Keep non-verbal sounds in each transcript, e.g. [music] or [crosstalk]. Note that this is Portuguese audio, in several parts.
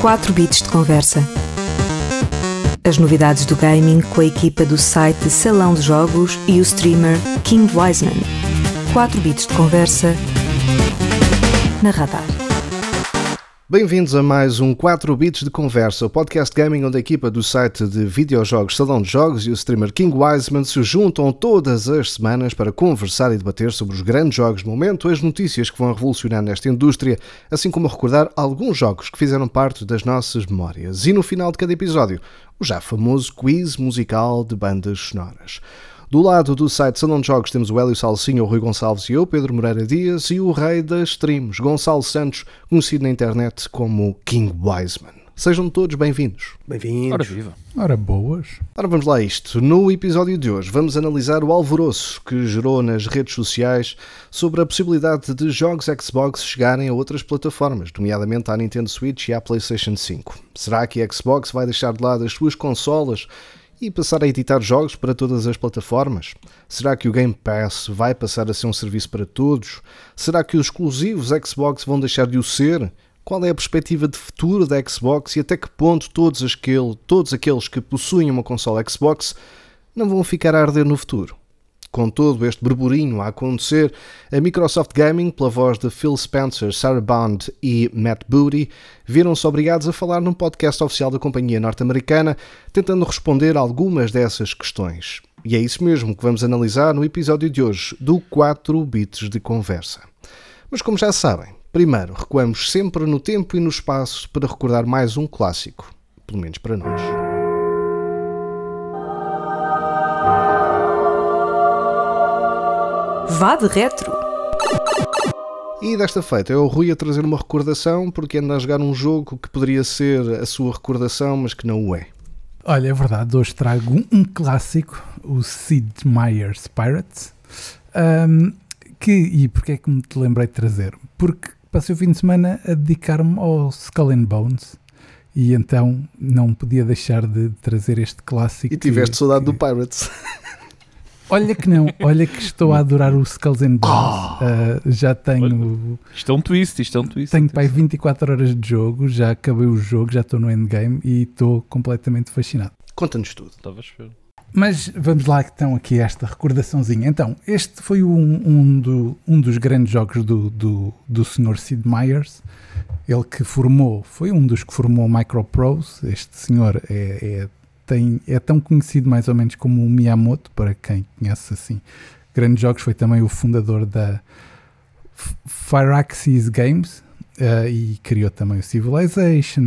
4 bits de conversa. As novidades do gaming com a equipa do site Salão de Jogos e o streamer King Wiseman. 4 bits de conversa na Radar. Bem-vindos a mais um 4 Bits de Conversa, o podcast gaming onde a equipa do site de videojogos Salão de Jogos e o streamer King Wiseman se juntam todas as semanas para conversar e debater sobre os grandes jogos do momento, as notícias que vão revolucionar nesta indústria, assim como recordar alguns jogos que fizeram parte das nossas memórias. E no final de cada episódio, o já famoso quiz musical de bandas sonoras. Do lado do site Salão de Jogos temos o Hélio Salsinho, o Rui Gonçalves e eu, Pedro Moreira Dias, e o rei das streams, Gonçalo Santos, conhecido na internet como King Wiseman. Sejam todos bem-vindos. Bem-vindos. Ora viva. Ora boas. Ora vamos lá a isto. No episódio de hoje vamos analisar o alvoroço que gerou nas redes sociais sobre a possibilidade de jogos Xbox chegarem a outras plataformas, nomeadamente à Nintendo Switch e à PlayStation 5. Será que a Xbox vai deixar de lado as suas consolas e passar a editar jogos para todas as plataformas? Será que o Game Pass vai passar a ser um serviço para todos? Será que os exclusivos Xbox vão deixar de o ser? Qual é a perspectiva de futuro da Xbox e até que ponto todos, aquele, todos aqueles que possuem uma consola Xbox não vão ficar a arder no futuro? Com todo este burburinho a acontecer, a Microsoft Gaming, pela voz de Phil Spencer, Sarah Bond e Matt Booty, viram-se obrigados a falar num podcast oficial da companhia norte-americana, tentando responder algumas dessas questões. E é isso mesmo que vamos analisar no episódio de hoje do 4 Bits de Conversa. Mas como já sabem, primeiro recuamos sempre no tempo e no espaço para recordar mais um clássico, pelo menos para nós. Vá de retro. E desta feita é o Rui a trazer uma recordação porque anda a jogar um jogo que poderia ser a sua recordação, mas que não o é. Olha, é verdade, hoje trago um, um clássico, o Sid Meier's Pirates. Um, que, e porquê é que me te lembrei de trazer? Porque passei o fim de semana a dedicar-me ao Skull and Bones e então não podia deixar de trazer este clássico. E tiveste que, saudade que, do Pirates. Olha que não, olha que estou a adorar o Skulls and Bones. Uh, já tenho. Isto é um twist, isto é um twist. Tenho pai 24 horas de jogo, já acabei o jogo, já estou no endgame e estou completamente fascinado. Conta-nos tudo. Estava a esperar. Mas vamos lá então aqui esta recordaçãozinha. Então, este foi um, um, do, um dos grandes jogos do, do, do Sr. Sid Meier's. Ele que formou, foi um dos que formou o Microprose. Este senhor é, é tem, é tão conhecido mais ou menos como o Miyamoto, para quem conhece assim grandes jogos, foi também o fundador da Firaxis Games uh, e criou também o Civilization,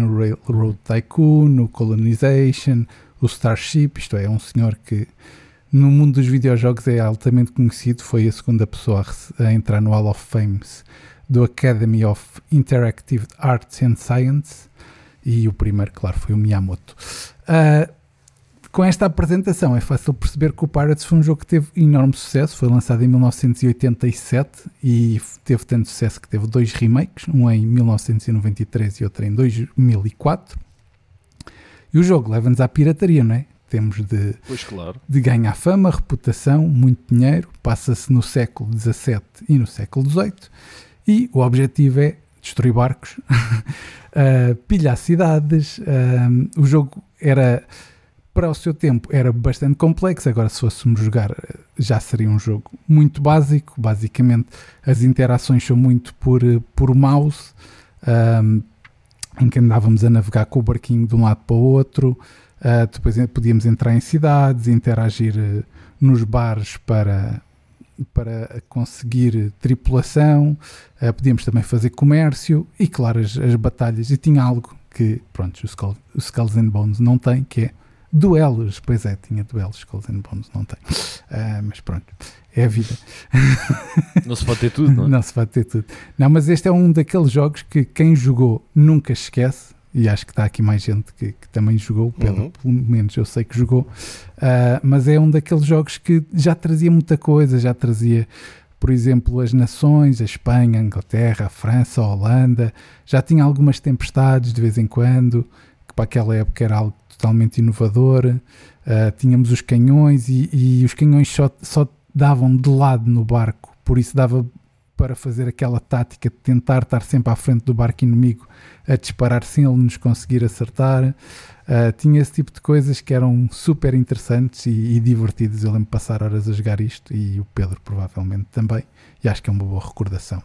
o Road Tycoon, o Colonization, o Starship, isto é, é um senhor que no mundo dos videojogos é altamente conhecido, foi a segunda pessoa a, a entrar no Hall of Fame do Academy of Interactive Arts and Science e o primeiro, claro, foi o Miyamoto. Uh, com esta apresentação é fácil perceber que o Pirates foi um jogo que teve enorme sucesso, foi lançado em 1987 e teve tanto sucesso que teve dois remakes, um em 1993 e outro em 2004. E o jogo leva-nos à pirataria, não é? Temos de, claro. de ganhar fama, reputação, muito dinheiro, passa-se no século XVII e no século XVIII e o objetivo é destruir barcos, uh, [laughs] pilhar cidades. Uh, o jogo era para o seu tempo era bastante complexo. Agora, se fôssemos jogar, já seria um jogo muito básico. Basicamente, as interações são muito por, por mouse, um, em que andávamos a navegar com o barquinho de um lado para o outro. Uh, depois podíamos entrar em cidades, interagir uh, nos bares para, para conseguir tripulação. Uh, podíamos também fazer comércio e, claro, as, as batalhas. E tinha algo que, pronto, o Skulls and Bones não tem, que é Duelos, pois é, tinha duelos, Skulls and Bones não tem. Uh, mas pronto, é a vida. [laughs] Não se pode ter tudo, não é? Não se pode ter tudo. Não, mas este é um daqueles jogos que quem jogou nunca esquece. E acho que está aqui mais gente que, que também jogou, pelo, uhum. pelo, menos eu sei que jogou. Uh, mas é um daqueles jogos que já trazia muita coisa, já trazia por exemplo, as nações, a Espanha, a Inglaterra, a França, a Holanda, já tinha algumas tempestades de vez em quando, que para aquela época era algo totalmente inovador. Uh, tínhamos os canhões e, e os canhões só, só, davam de lado no barco, por isso dava para fazer aquela tática de tentar estar sempre à frente do barco inimigo a disparar sem ele nos conseguir acertar. Uh, tinha esse tipo de coisas que eram super interessantes e, e divertidas. Eu lembro de passar horas a jogar isto e o Pedro provavelmente também. E acho que é uma boa recordação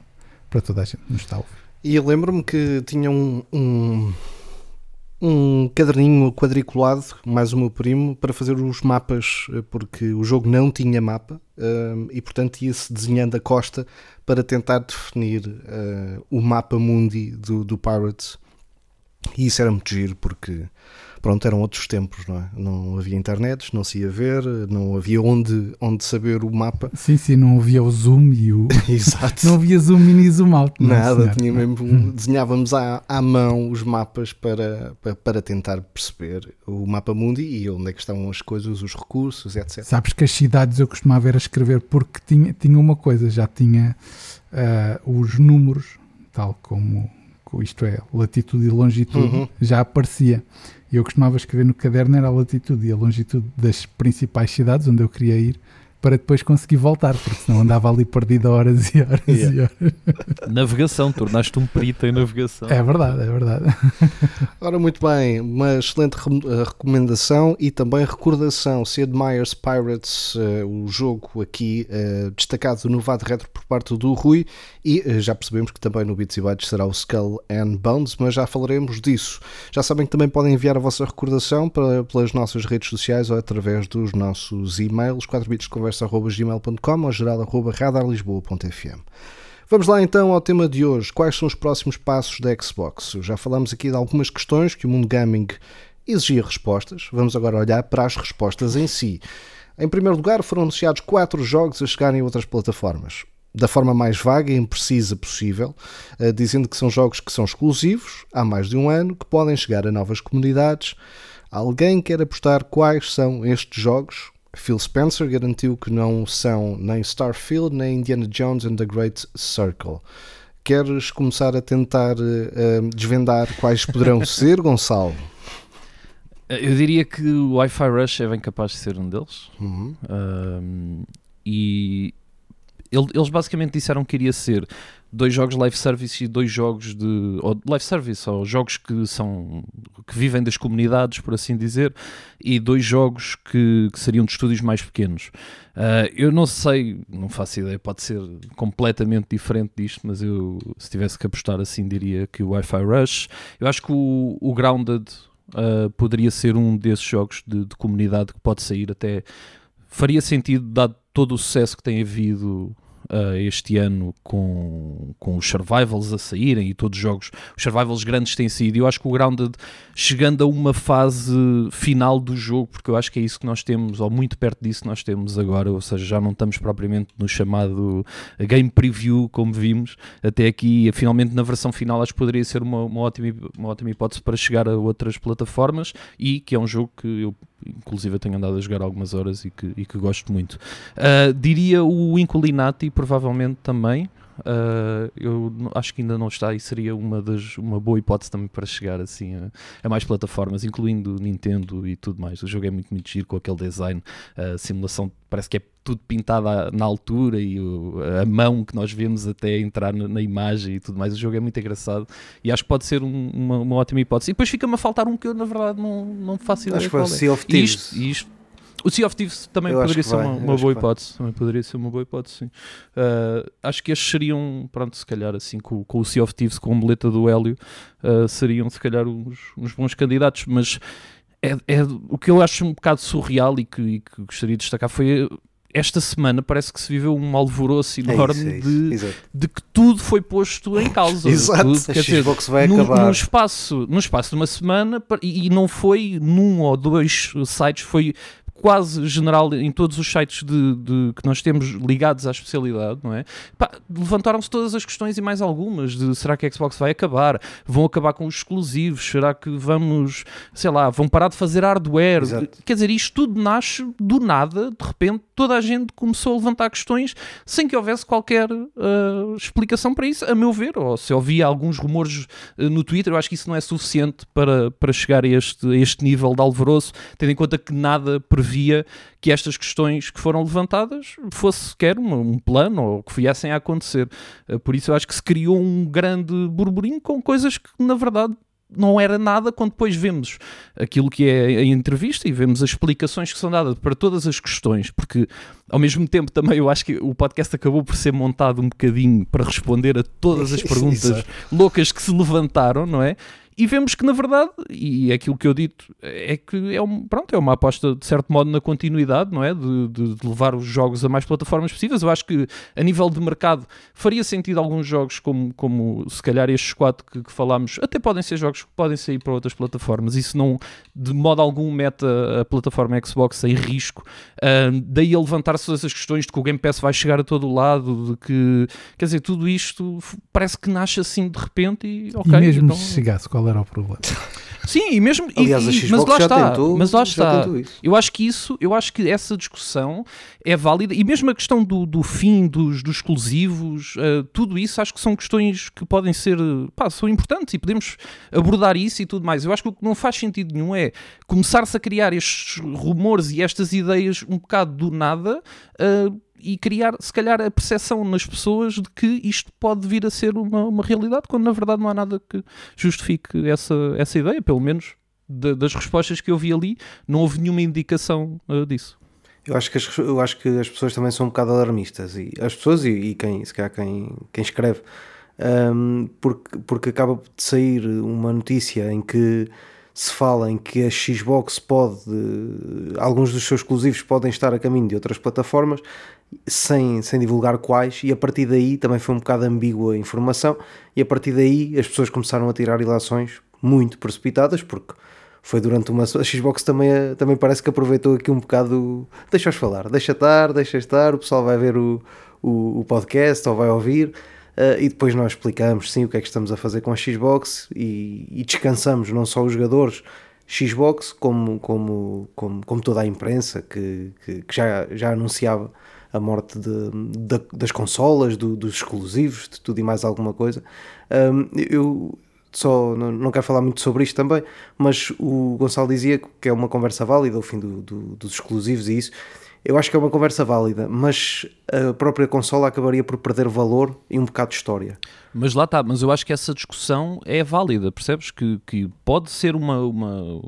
para toda a gente que nos está a ouvir. E lembro-me que tinha um, um, um caderninho quadriculado, mais o meu primo, para fazer os mapas, eh, porque o jogo não tinha mapa uh, e, portanto, ia-se desenhando a costa para tentar definir uh, o mapa mundi do, do Pirates. E isso era muito giro, porque pronto, eram outros tempos, não é? Não havia internet, não se ia ver, não havia onde, onde saber o mapa. Sim, sim, não havia o zoom e o. [laughs] Exato. não havia zoom e zoom out. Não é, Nada, tinha mesmo, desenhávamos à, à mão os mapas para, para, para, tentar perceber o mapa mundi e onde é que estão as coisas, os recursos, etc. Sabes que as cidades eu costumava ver a escrever porque tinha, tinha uma coisa, já tinha uh, os números, tal como isto é, latitude e longitude, uhum. já aparecia. E eu costumava escrever no caderno era a latitude e a longitude das principais cidades onde eu queria ir para depois conseguir voltar, porque senão andava ali perdido horas e horas yeah. e horas. Navegação, tornaste um perito em navegação. É verdade, é verdade. Ora, muito bem, uma excelente eh, recomendação e também recordação. Sid Meier's Pirates, uh, o jogo aqui uh, destacado no VAD Retro por parte do Rui, e uh, já percebemos que também no Bits e Bytes será o Skull and Bones, mas já falaremos disso. Já sabem que também podem enviar a vossa recordação para, pelas nossas redes sociais ou através dos nossos e-mails, 4 bits de conversa.gmail.com ou geral.radarlisboa.fm. Vamos lá então ao tema de hoje. Quais são os próximos passos da Xbox? Já falamos aqui de algumas questões que o mundo gaming exigia respostas. Vamos agora olhar para as respostas em si. Em primeiro lugar, foram anunciados quatro jogos a chegarem a outras plataformas. Da forma mais vaga e imprecisa possível, eh, dizendo que são jogos que são exclusivos, há mais de um ano, que podem chegar a novas comunidades. Alguém quer apostar quais são estes jogos? Phil Spencer garantiu que não são nem Starfield nem Indiana Jones and the Great Circle. Queres começar a tentar uh, desvendar quais poderão [laughs] ser, Gonçalo? Eu diria que o Wi-Fi Rush é bem capaz de ser um deles. Uhum. Um, e eles basicamente disseram que iria ser dois jogos live service e dois jogos de ou live service ou jogos que são que vivem das comunidades por assim dizer e dois jogos que, que seriam de estúdios mais pequenos. Uh, eu não sei não faço ideia pode ser completamente diferente disto mas eu se tivesse que apostar assim diria que o Wi-Fi Rush. Eu acho que o, o Grounded uh, poderia ser um desses jogos de, de comunidade que pode sair até faria sentido dado todo o sucesso que tem havido uh, este ano com, com os survivals a saírem e todos os jogos, os survivals grandes têm saído. Eu acho que o Grounded, chegando a uma fase final do jogo, porque eu acho que é isso que nós temos, ou muito perto disso nós temos agora, ou seja, já não estamos propriamente no chamado game preview, como vimos até aqui, finalmente na versão final, acho que poderia ser uma, uma, ótima, uma ótima hipótese para chegar a outras plataformas e que é um jogo que eu inclusive tenho andado a jogar algumas horas e que, e que gosto muito. Uh, diria o Inculinati, provavelmente também. Uh, eu acho que ainda não está e seria uma, das, uma boa hipótese também para chegar assim a, a, mais plataformas, incluindo Nintendo e tudo mais. O jogo é muito, muito giro com aquele design, a simulação parece que é tudo pintado na altura e o, a mão que nós vemos até entrar na, na, imagem e tudo mais. O jogo é muito engraçado e acho que pode ser um, uma, uma, ótima hipótese. E depois fica-me a faltar um que eu na verdade não, não faço ideia. Acho que foi o é. Sea of Thieves. Isto, isto, o Sea of Thieves também eu poderia ser uma, uma boa hipótese. Também poderia ser uma boa hipótese, sim. Uh, acho que estes seriam, pronto, se calhar assim, com, com o Sea of Thieves, com a boleta do Hélio, uh, seriam se calhar uns, uns bons candidatos, mas é, é, o que eu acho um bocado surreal e que, e que gostaria de destacar foi esta semana parece que se viveu um alvoroço enorme é isso, é isso. De, de, que tudo foi posto em causa. Exato, tudo, quer dizer, vai num, acabar. Num espaço, num espaço de uma semana, e, e não foi num ou dois sites, foi quase general em todos os sites de, de, que nós temos ligados à especialidade, não é? Levantaram-se todas as questões e mais algumas de será que a Xbox vai acabar? Vão acabar com os exclusivos? Será que vamos, sei lá, vão parar de fazer hardware? Exato. Quer dizer, isto tudo nasce do nada, de repente toda a gente começou a levantar questões sem que houvesse qualquer uh, explicação para isso, a meu ver, ou se havia alguns rumores uh, no Twitter, eu acho que isso não é suficiente para, para chegar a este, a este nível de alvoroço, tendo em conta que nada prevê previa que estas questões que foram levantadas fosse sequer um, um plano ou que viessem a acontecer. Uh, por isso eu acho que se criou um grande burburinho com coisas que na verdade não era nada quando depois vemos aquilo que é a entrevista e vemos as explicações que são dadas para todas as questões, porque ao mesmo tempo também eu acho que o podcast acabou por ser montado um bocadinho para responder a todas [laughs] as perguntas loucas que se levantaram, não é? E vemos que, na verdade, e é aquilo que eu dito, é que é, um, pronto, é uma aposta, de certo modo, na continuidade, não é? De, de, de, levar os jogos a mais plataformas possíveis. Eu acho que, a nível de mercado, faria sentido alguns jogos, como, como se calhar estes quatro que, que falámos, até podem ser jogos que podem sair para outras plataformas. Isso não, de modo algum, mete a, a plataforma Xbox em risco. Uh, daí a levantar-se todas essas questões de que o Game Pass vai chegar a todo o lado, de que, quer dizer, tudo isto parece que nasce assim de repente e, ok. E mesmo então... se chegasse, qual era o problema. [laughs] Sim, e mesmo. Aliás, e, a Xbox mas lá já está. tentou, mas lá está. isso. Eu acho que isso, eu acho que essa discussão é válida e mesmo a questão do, do fim dos, dos exclusivos, uh, tudo isso acho que são questões que podem ser, pá, são importantes e podemos abordar isso e tudo mais. Eu acho que o que não faz sentido nenhum é começar-se a criar estes rumores e estas ideias um bocado do nada. Uh, e criar, se calhar, a percepção nas pessoas de que isto pode vir a ser uma, uma realidade, quando na verdade não há nada que justifique essa, essa ideia, pelo menos de, das respostas que eu vi ali, não houve nenhuma indicação uh, disso. Eu acho, que as, eu acho que as pessoas também são um bocado alarmistas, e as pessoas e, e quem, se calhar quem, quem escreve, um, porque, porque acaba de sair uma notícia em que se fala em que a Xbox pode, alguns dos seus exclusivos podem estar a caminho de outras plataformas, sem, sem divulgar quais, e a partir daí também foi um bocado ambígua a informação, e a partir daí as pessoas começaram a tirar ilações muito precipitadas, porque foi durante uma. A Xbox também, também parece que aproveitou aqui um bocado. Deixa-os falar, deixa estar, deixa estar, o pessoal vai ver o, o, o podcast ou vai ouvir. Uh, e depois nós explicamos sim o que é que estamos a fazer com a Xbox e, e descansamos não só os jogadores Xbox como, como, como, como toda a imprensa que, que, que já, já anunciava a morte de, de, das consolas, do, dos exclusivos, de tudo e mais alguma coisa. Um, eu só não, não quero falar muito sobre isto também, mas o Gonçalo dizia que é uma conversa válida o fim do, do, dos exclusivos e isso. Eu acho que é uma conversa válida, mas a própria consola acabaria por perder valor e um bocado de história. Mas lá está, mas eu acho que essa discussão é válida, percebes? Que, que pode ser uma, uma.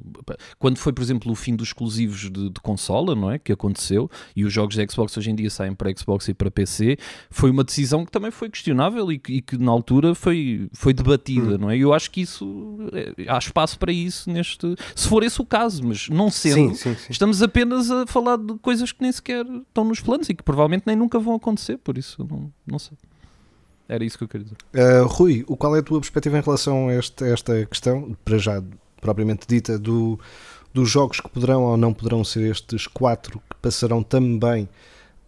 Quando foi, por exemplo, o fim dos exclusivos de, de, consola, não é? Que aconteceu, e os jogos da Xbox hoje em dia saem para Xbox e para PC, foi uma decisão que também foi questionável e que, e que na altura foi, foi debatida, hum. não é? E eu acho que isso. É, há espaço para isso neste. Se for esse o caso, mas não sendo, sim, sim, sim. estamos apenas a falar de coisas que nem sequer estão nos planos e que provavelmente nem nunca vão acontecer, por isso não, não sei. Era isso que eu queria dizer. Uh, Rui, qual é a tua perspectiva em relação a esta, esta questão, para já propriamente dita, do, dos jogos que poderão ou não poderão ser estes quatro que passarão também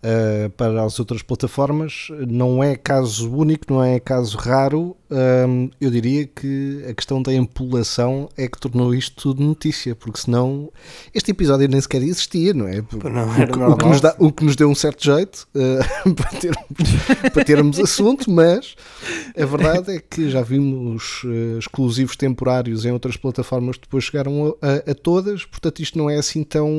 Uh, para as outras plataformas. Não é caso único, não é caso raro. Uh, eu diria que a questão da empolação é que tornou isto tudo notícia, porque senão este episódio nem sequer existia, não é? Não o, o, que nos dá, o que nos deu um certo jeito uh, [laughs] para, termos, para termos assunto, mas a verdade é que já vimos exclusivos temporários em outras plataformas que depois chegaram a, a, a todas, portanto isto não é assim tão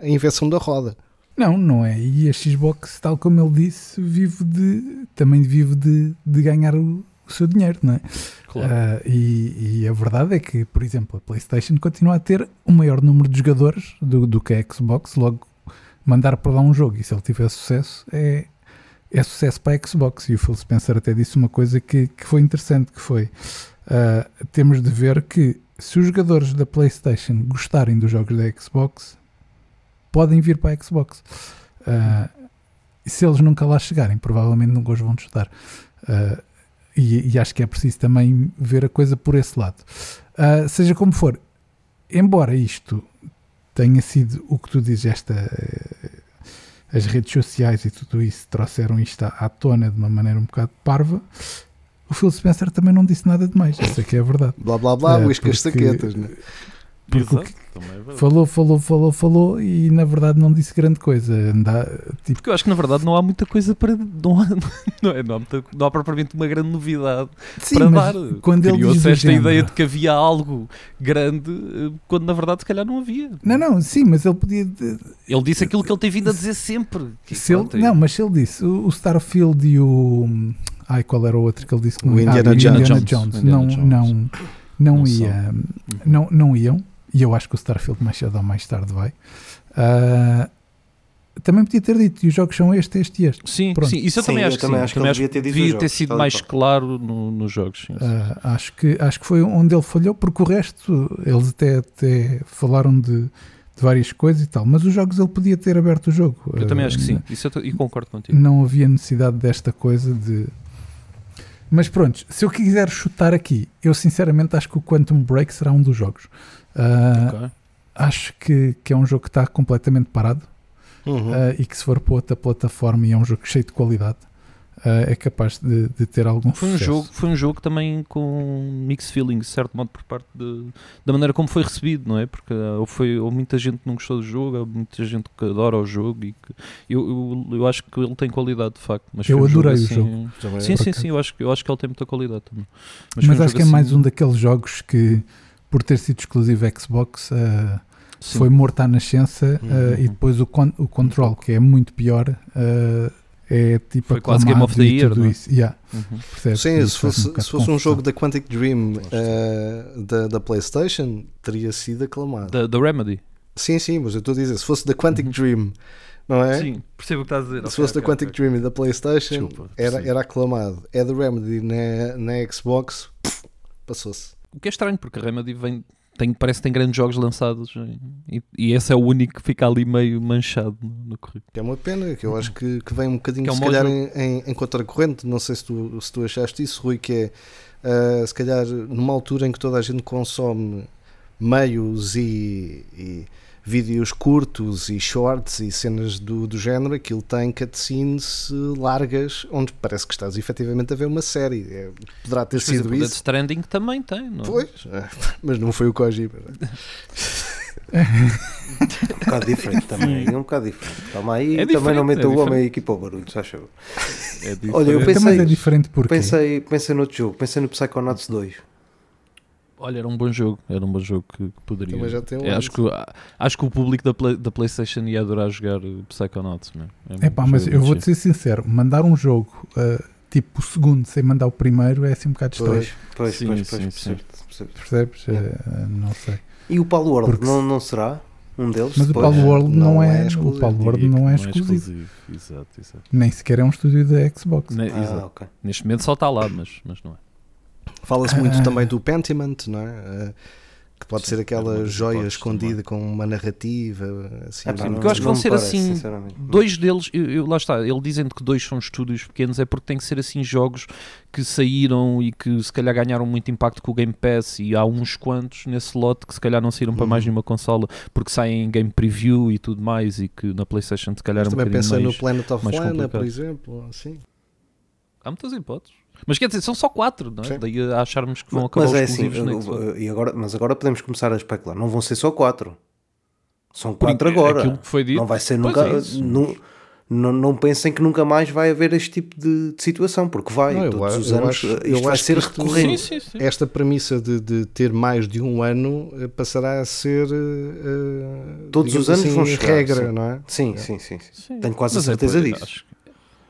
a invenção da roda. Não, não é. E a Xbox, tal como ele disse, vive de, também vive de, de ganhar o, o seu dinheiro, não é? Claro. Uh, e, e, a verdade é que, por exemplo, a PlayStation continua a ter o maior número de jogadores do, do que a Xbox. Logo, mandar para lá um jogo e se ele tiver sucesso, é, é sucesso para a Xbox. E o Phil Spencer até disse uma coisa que, que foi interessante, que foi uh, temos de ver que se os jogadores da PlayStation gostarem dos jogos da Xbox, podem vir para a Xbox. Uh, e se eles nunca lá chegarem, provavelmente nunca os vão testar. Uh, e, e, acho que é preciso também ver a coisa por esse lado. Uh, seja como for, embora isto tenha sido o que tu dizes, esta, as redes sociais e tudo isso trouxeram isto à, tona de uma maneira um bocado parva, o Phil Spencer também não disse nada demais, isso é que é verdade. Blá blá blá, uh, as saquetas, né? Porque o Exato, que- é falou, falou, falou, falou e na verdade não disse grande coisa. Anda, tipo, Porque eu acho que na verdade não há muita coisa para. Não há, [laughs] não é, não há, muita- não há propriamente uma grande novidade sim, para mas dar. quando ele diz esta género- ideia de que havia algo grande eh, quando na verdade se calhar não havia. Não, não, sim, mas ele podia. de- Ele disse aquilo que ele tem vindo a dizer sempre. Que, Se ele, é- não, mas se ele disse o, o Starfield e o. Ai, qual era o outro que ele disse que O não Indiana ah, o. Indiana Jones. Jones. Indiana Não, Jones. não, não, Não ia. Uhum. Não, não iam. E eu acho que o Starfield mais cedo ou mais tarde vai. Ah, também podia ter dito, e os jogos são este, este e este. Sim, Pronto. sim, isso eu Sim, também eu acho que também sim. acho que Também devia ter devia ter sido mais claro no- nos jogos. sim. Ah, acho, que, acho que foi onde ele falhou, porque o resto, eles até, até falaram de, de várias coisas e tal, mas os jogos ele podia ter aberto o jogo. eu também Ah, acho que sim. Isso eu, t- e concordo contigo. não havia necessidade desta coisa de. Mas pronto, se eu quiser chutar aqui, eu sinceramente acho que o Quantum Break será um dos jogos. Ah, Ok. Acho que, que é um jogo que está completamente parado Uhum. ah, e que se for para outra plataforma e é um jogo cheio de qualidade, ah, é capaz de, de ter algum Foi um, sucesso. jogo, foi um jogo também com mixed feelings, de certo modo, por parte de, da maneira como foi recebido, não é? Porque houve, foi, houve muita gente que não gostou do jogo, há muita gente que adora o jogo e que eu, eu, eu acho que ele tem qualidade, de facto. Mas Eu um adorei o assim- jogo. Também Sim, por sim, acaso. sim, eu acho, que- eu acho que ele tem muita qualidade também. Mas, foi um acho jogo que é mais assim- um daqueles jogos que, por ter sido exclusivo Xbox, sim. foi morto à nascença Uhum. e depois o, con o Control, que é muito pior, ah, é tipo Foi quase Game of the Year, tudo não é? isso. Yeah, Uhum. percebes? Sim, Isso se fosse, bocado se fosse um jogo da Quantic Dream eh, da, da PlayStation, teria sido aclamado. Da, da Remedy. Sim, sim, mas eu estou a dizer, se fosse da Quantic Uhum. Dream, não é? Sim, percebo o que estás a dizer. Se fosse da Quantic Dream e da PlayStation, Desculpa, era, era aclamado. É da Remedy na, na Xbox, pff, passou-se. O que é estranho, porque a Remedy vem, tem, parece que tem grandes jogos lançados e, e esse é o único que fica ali meio manchado no, no currículo. É uma pena, que eu acho que, que vem um bocadinho, Que é um se calhar, jogo. em, em, em contracorrente. Não sei se tu, se tu achaste isso, Rui, que é ah, se calhar numa altura em que toda a gente consome meios e, e vídeos curtos e shorts e cenas do, do género, aquilo tem cutscenes eh, largas onde parece que estás efetivamente a ver uma série. É, poderá ter Mas, sido o Death isso. Stranding também tem, não é? Pois, mas não foi o Kojima. Um bocado diferente também. É um bocado diferente. Calma aí, É também não meta é o homem diferente. aqui para o barulho, se achou? É diferente. Olha, eu mas pensei- é diferente porque Pensei, pensei noutro jogo, pensei no Psychonauts 2. Olha, era um bom jogo, era um bom jogo que, que poderia. Também já tem um É, acho, que, acho que o público da, Play- da PlayStation ia adorar jogar uh, Psychonauts. Meu. É É pá, mas eu vou-te ser sincero, mandar um jogo ah, tipo o segundo sem mandar o primeiro é assim um bocado estranho, Pois. Pois, Sim, pois, sim, pois, sim. percebo. percebes? Ah, não sei. E o Paulo World Porque não, não será um deles? Mas o? Paulo World não, não é, é o exclusivo, Paulo World Diria que não é exclusivo, Exato, exato. nem sequer é um estúdio da Xbox. Ne- Ah, exato. ok. Neste momento só está lá, mas, mas não é. Fala-se muito Ah. também do Pentiment, não é? Eh, que pode Sim, ser aquela das joia escondida com uma narrativa. Assim, Ah, pá, Sim, não- porque eu acho que vão ser parece, assim. Dois deles, eu, eu- lá está, ele dizendo que dois são estúdios pequenos, é porque tem que ser assim jogos que saíram e que se calhar ganharam muito impacto com o Game Pass e há uns quantos nesse lote que se calhar não saíram para mais Uhum. nenhuma consola porque saem em Game Preview e tudo mais e que na Playstation se calhar Mas é um também pensei no. Planet of Lana, por exemplo. Assim. Há muitas hipóteses. Mas quer dizer, são só quatro, não é? Sim. Daí a acharmos que vão acabar Mas os é assim, eu- e agora, mas agora podemos começar a especular. Não vão ser só quatro. São Por quatro aquilo agora. que foi dito. Não vai ser nunca. é nu- não, não pensem que nunca mais vai haver este tipo de, de situação, porque vai. Não, eu todos acho- os eu anos acho- isto eu vai acho ser isto- recorrente. Sim, sim, sim. Esta premissa de, de ter mais de um ano eh, passará a ser. eh, Todos os anos assim, vão chegar, regra, sim. não é? Sim, É. sim, sim, sim. Sim. Tenho quase a Mas é certeza disso.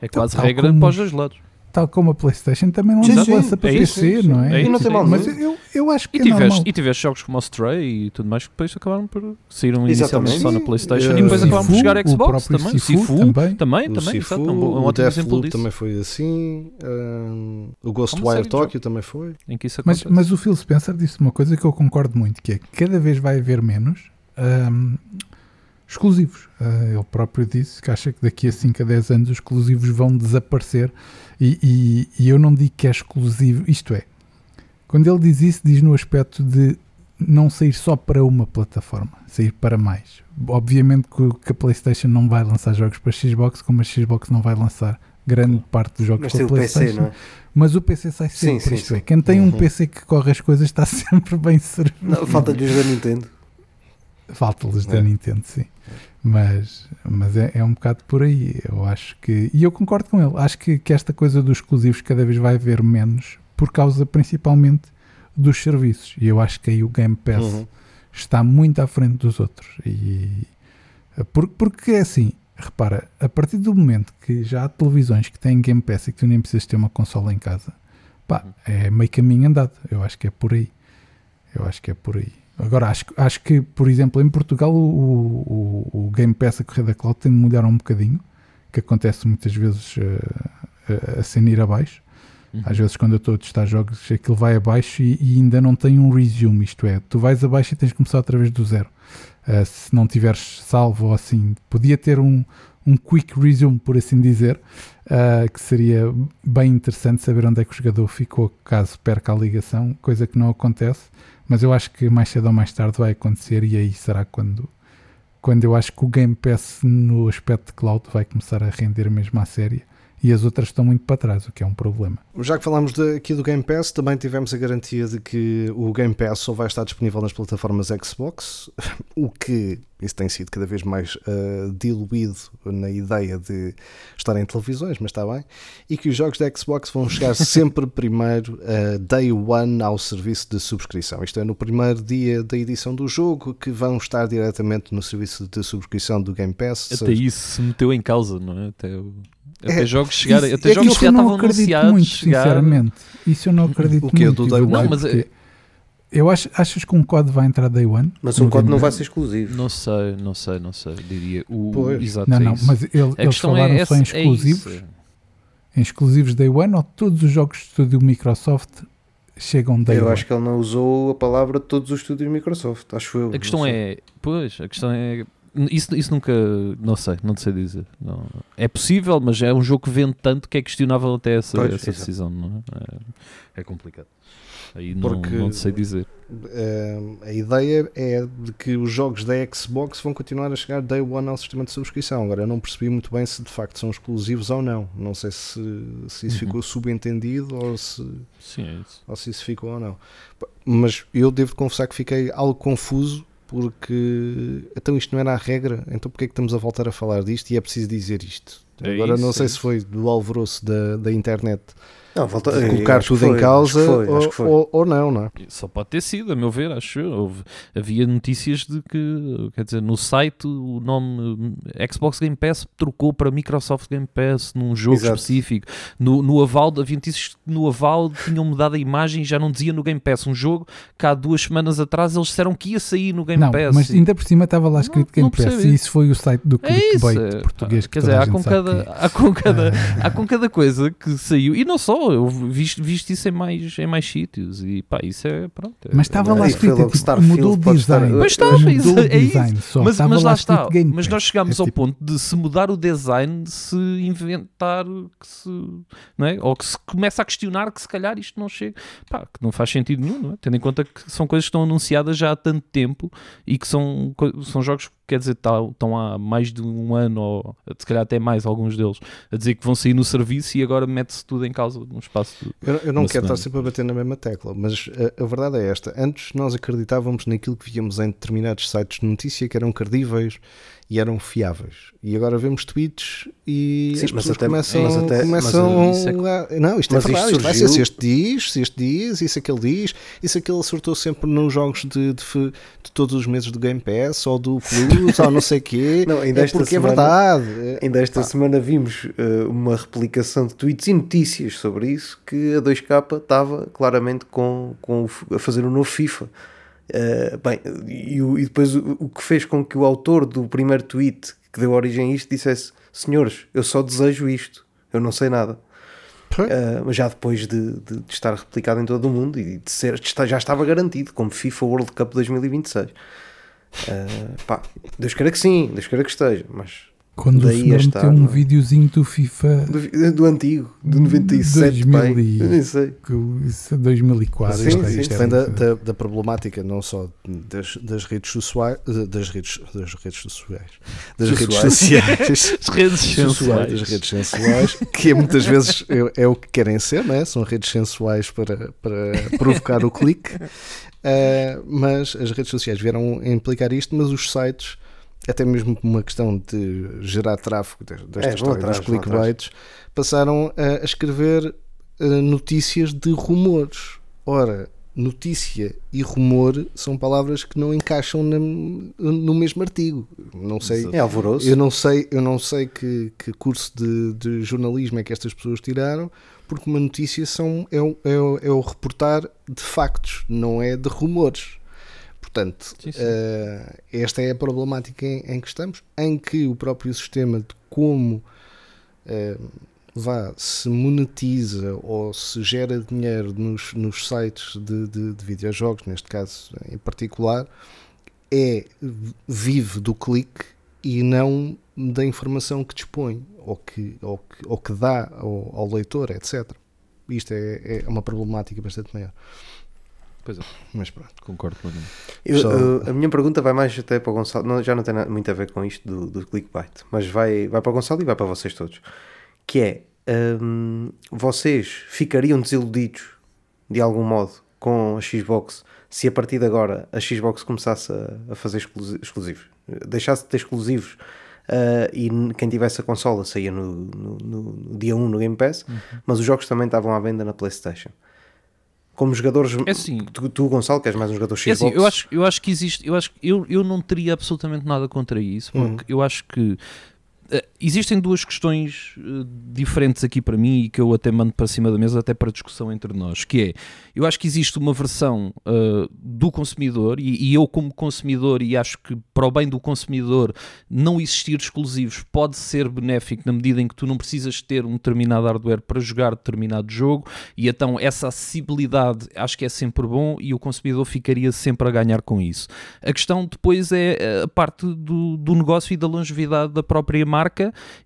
É quase Tal regra como- para os dois lados. Tal como a PlayStation também Sim, lança, sim, lança para é isso, PC, sim, não sim. é? É E não tem mal Mas eu, eu acho que E é normal. tiveste, e tiveste jogos como o Stray e tudo mais que depois acabaram por saíram inicialmente Exatamente. só na Sim. Playstation Eh, e depois o acabaram por chegar a o Xbox também. Sifu Sifu também. também, O também, Sifu, exato, é um, um o Deathloop disso. também foi assim. hum, o Há uma Ghostwire Tokyo também foi. Em que isso Mas, mas o Phil Spencer disse uma coisa que eu concordo muito, que é que cada vez vai haver menos ahm, exclusivos. Ah, ele próprio disse que acha que daqui a 5 a 10 anos os exclusivos vão desaparecer e, e- e eu não digo que é exclusivo, isto é, quando ele diz isso, diz no aspecto de não sair só para uma plataforma, sair para mais. Obviamente que, a PlayStation não vai lançar jogos para Xbox, como a Xbox não vai lançar grande parte dos jogos Mas para PC, PlayStation. não é? Mas o PC sai sempre, Sim, sim, isto sim. é. Quem tem um Uhum. PC que corre as coisas está [laughs] sempre bem servido. Não, Falta-lhe os da Nintendo. Falta-lhes da É. Nintendo, sim. Mas, mas é, é um bocado por aí. Eu acho que. E eu concordo com ele. Acho que, que esta coisa dos exclusivos cada vez vai haver menos por causa principalmente dos serviços. E eu acho que aí o Game Pass Uhum. está muito à frente dos outros. E, por- porque é assim, repara, a partir do momento que já há televisões que têm Game Pass e que tu nem precisas ter uma consola em casa, pá, é meio caminho andado. Eu acho que é por aí. Eu acho que é por aí. Agora, acho, acho que, por exemplo, em Portugal o, o, o Game Pass a correr da cloud tem de mudar um bocadinho, que acontece muitas vezes eh, a ir abaixo. Uhum. Às vezes, quando eu estou a testar jogos, aquilo vai abaixo e, e ainda não tem um resume. Isto é, tu vais abaixo e tens de começar outra vez do zero. Uh, se não tiveres salvo ou assim, podia ter um, um quick resume, por assim dizer, uh, que seria bem interessante saber onde é que o jogador ficou caso perca a ligação, coisa que não acontece. Mas eu acho que mais cedo ou mais tarde vai acontecer e aí será quando, quando eu acho que o Game Pass no aspecto de cloud vai começar a render mesmo à série e as outras estão muito para trás, o que é um problema. Já que falámos de- aqui do Game Pass, também tivemos a garantia de que o Game Pass só vai estar disponível nas plataformas Xbox, [laughs] o que isso tem sido cada vez mais ah, diluído na ideia de estar em televisões, mas está bem, e que os jogos da Xbox vão chegar [laughs] sempre primeiro a Day One ao serviço de subscrição. Isto é, no primeiro dia da edição do jogo, que vão estar diretamente no serviço de subscrição do Game Pass. Até seja- isso se meteu em causa, não é? Até, o- até É, jogos chegarem, Isso- até é jogos que já eu não estavam acredito anunciados muito, chegar. sinceramente. Isso eu não acredito O quê? muito. Do Day One? Não, mas porque é- Eu acho, achas que um COD vai entrar Day One? Mas um código não vai ser exclusivo. Não sei, não sei, não sei. Diria o Pois. exato. Não, é não, isso. mas ele- eles questão falaram é, só em essa- é exclusivos, em exclusivos Day One ou todos os jogos de estúdio Microsoft chegam Day eu One? acho que ele não usou a palavra de todos os estúdios Microsoft, acho eu. A questão é, pois, a questão é. Isso, isso nunca, não sei, não sei dizer. Não. É possível, mas é um jogo que vende tanto que é questionável até essa, Pois, essa decisão, não é? É, é complicado. Aí não, Porque- não sei dizer. Eh, a ideia é de que os jogos da Xbox vão continuar a chegar day one ao sistema de subscrição. Agora, eu não percebi muito bem se de facto são exclusivos ou não. Não sei se, se isso Uhum. ficou subentendido ou se, Sim, é isso. ou se isso ficou ou não. Mas eu devo confessar que fiquei algo confuso porque então isto não era a regra, então porque é que estamos a voltar a falar disto e é preciso dizer isto? É Agora isso, não é sei isso. se foi do alvoroço da, da internet Não, volta, de eu colocar que tudo foi, em acho causa que foi, ou, acho que foi. ou- ou não, não é? Só pode ter sido, a meu ver, acho eu. Houve- havia notícias de que, quer dizer, no site o nome eh, Xbox Game Pass trocou para Microsoft Game Pass num jogo Exato. específico. No, no aval, havia notícias que no aval tinham mudado a imagem e já não dizia no Game Pass. Um jogo que há duas semanas atrás eles disseram que ia sair no Game não, Pass. mas E- ainda por cima estava lá escrito Não- Game não Pass e isso foi o site do É clickbait é, português que quer dizer, a há gente com, cada, que é. há, com cada, [laughs] há com cada coisa que saiu. E não só, eu visto, visto isso em mais, em mais sítios. E pá, isso é pronto. é- Mas estava é- lá escrito, logo tipo, mudou o design. Mas estava, isso- o é isso. mas, mas lá está, mas nós chegámos É ao tipo, ponto de se mudar o design, de se inventar que se, não é? ou que se começa a questionar que se calhar isto não chega, pá, que não faz sentido nenhum, não é? tendo em conta que são coisas que estão anunciadas já há tanto tempo e que são, são jogos quer dizer, tá- estão há mais de um ano ou se calhar até mais alguns deles a dizer que vão sair no serviço e agora mete-se tudo em causa num espaço de Eu, eu não quero semana. estar sempre a bater na mesma tecla, mas a, a verdade é esta. Antes nós acreditávamos naquilo que víamos em determinados sites de notícia que eram credíveis e eram fiáveis. E agora vemos tweets e Sim, as mas pessoas até- começam, mas até- começam mas, uh, isso a- Não, isto é verdade. Isto vai ser se este diz, se este diz, isso aquele diz, isso aquele acertou sempre nos jogos de, de, de todos os meses do Game Pass ou do Plus ou não sei o quê. [laughs] Não, ainda é esta porque semana- é verdade. É- Ainda esta semana vimos eh, uma replicação de tweets e notícias sobre isso que a 2K estava claramente com, com a fazer um novo FIFA. Eh, bem, e, e depois o, o que fez com que o autor do primeiro tweet que deu origem a isto dissesse: Senhores, eu só desejo isto, eu não sei nada. Mas já depois de, de- de estar replicado em todo o mundo e de ser, de já estava garantido como FIFA World Cup 2026. Eh, pá, Deus queira que sim, Deus queira que esteja, mas Quando o daí a estar, meteu um não é? videozinho do FIFA do, do antigo, de 97, 2000 pai. e- nem sei. que o- isso é 2004. Sim, isto é- sim, isto é vem da, da, da problemática não só das, das redes sociais, das redes, das redes sociais, das redes sociais, [laughs] as redes sensuais. das redes sensuais, que muitas vezes é, é o que querem ser, né? são redes sensuais para, para provocar o clique. Uh, [laughs] mas as redes sociais vieram implicar isto, mas os sites, até mesmo por uma questão de gerar tráfego desta É, história atrás, dos clickbaits, passaram a, a escrever uh, notícias de rumores. Ora, notícia e rumor são palavras que não encaixam na- no mesmo artigo. Não sei. É alvoroço. Eu não sei, eu não sei que, que curso de, de jornalismo é que estas pessoas tiraram, porque uma notícia são, é, é, é o reportar de factos, não é de rumores. Portanto, Sim, sim. eh, esta é a problemática em, em que estamos, em que o próprio sistema de como eh, vá, se monetiza ou se gera dinheiro nos, nos sites de, de, de videojogos, neste caso em particular, é vive do clique e não da informação que dispõe ou que, ou que, ou que dá ao, ao leitor, etc. Isto é, é uma problemática bastante maior. Pois é. Mas pronto. Concordo. Eu- Só- eu- a minha pergunta vai mais até para o Gonçalo, não, já não tem nada- muito a ver com isto do, do clickbait, mas vai, vai para o Gonçalo e vai para vocês todos. Que é, hum, vocês ficariam desiludidos de algum modo com a Xbox se a partir de agora a Xbox começasse a, a fazer exclusi- exclusivos, deixasse de ter exclusivos ah, e quem tivesse a consola saía no, no- no- no dia 1 no Game Pass, mas os jogos também estavam à venda na PlayStation. Como jogadores, É assim. tu, tu, Gonçalo, que és mais um jogador É Xbox, assim, eu acho, eu acho que existe, eu acho eu, eu não teria absolutamente nada contra isso, porque eu acho que existem duas questões eh, diferentes aqui para mim e que eu até mando para cima da mesa até para discussão entre nós, que é, eu acho que existe uma versão eh, do consumidor e, e eu como consumidor e acho que para o bem do consumidor não existir exclusivos pode ser benéfico na medida em que tu não precisas ter um determinado hardware para jogar determinado jogo e então essa acessibilidade acho que é sempre bom e o consumidor ficaria sempre a ganhar com isso. A questão depois é eh, a parte do, do negócio e da longevidade da própria marca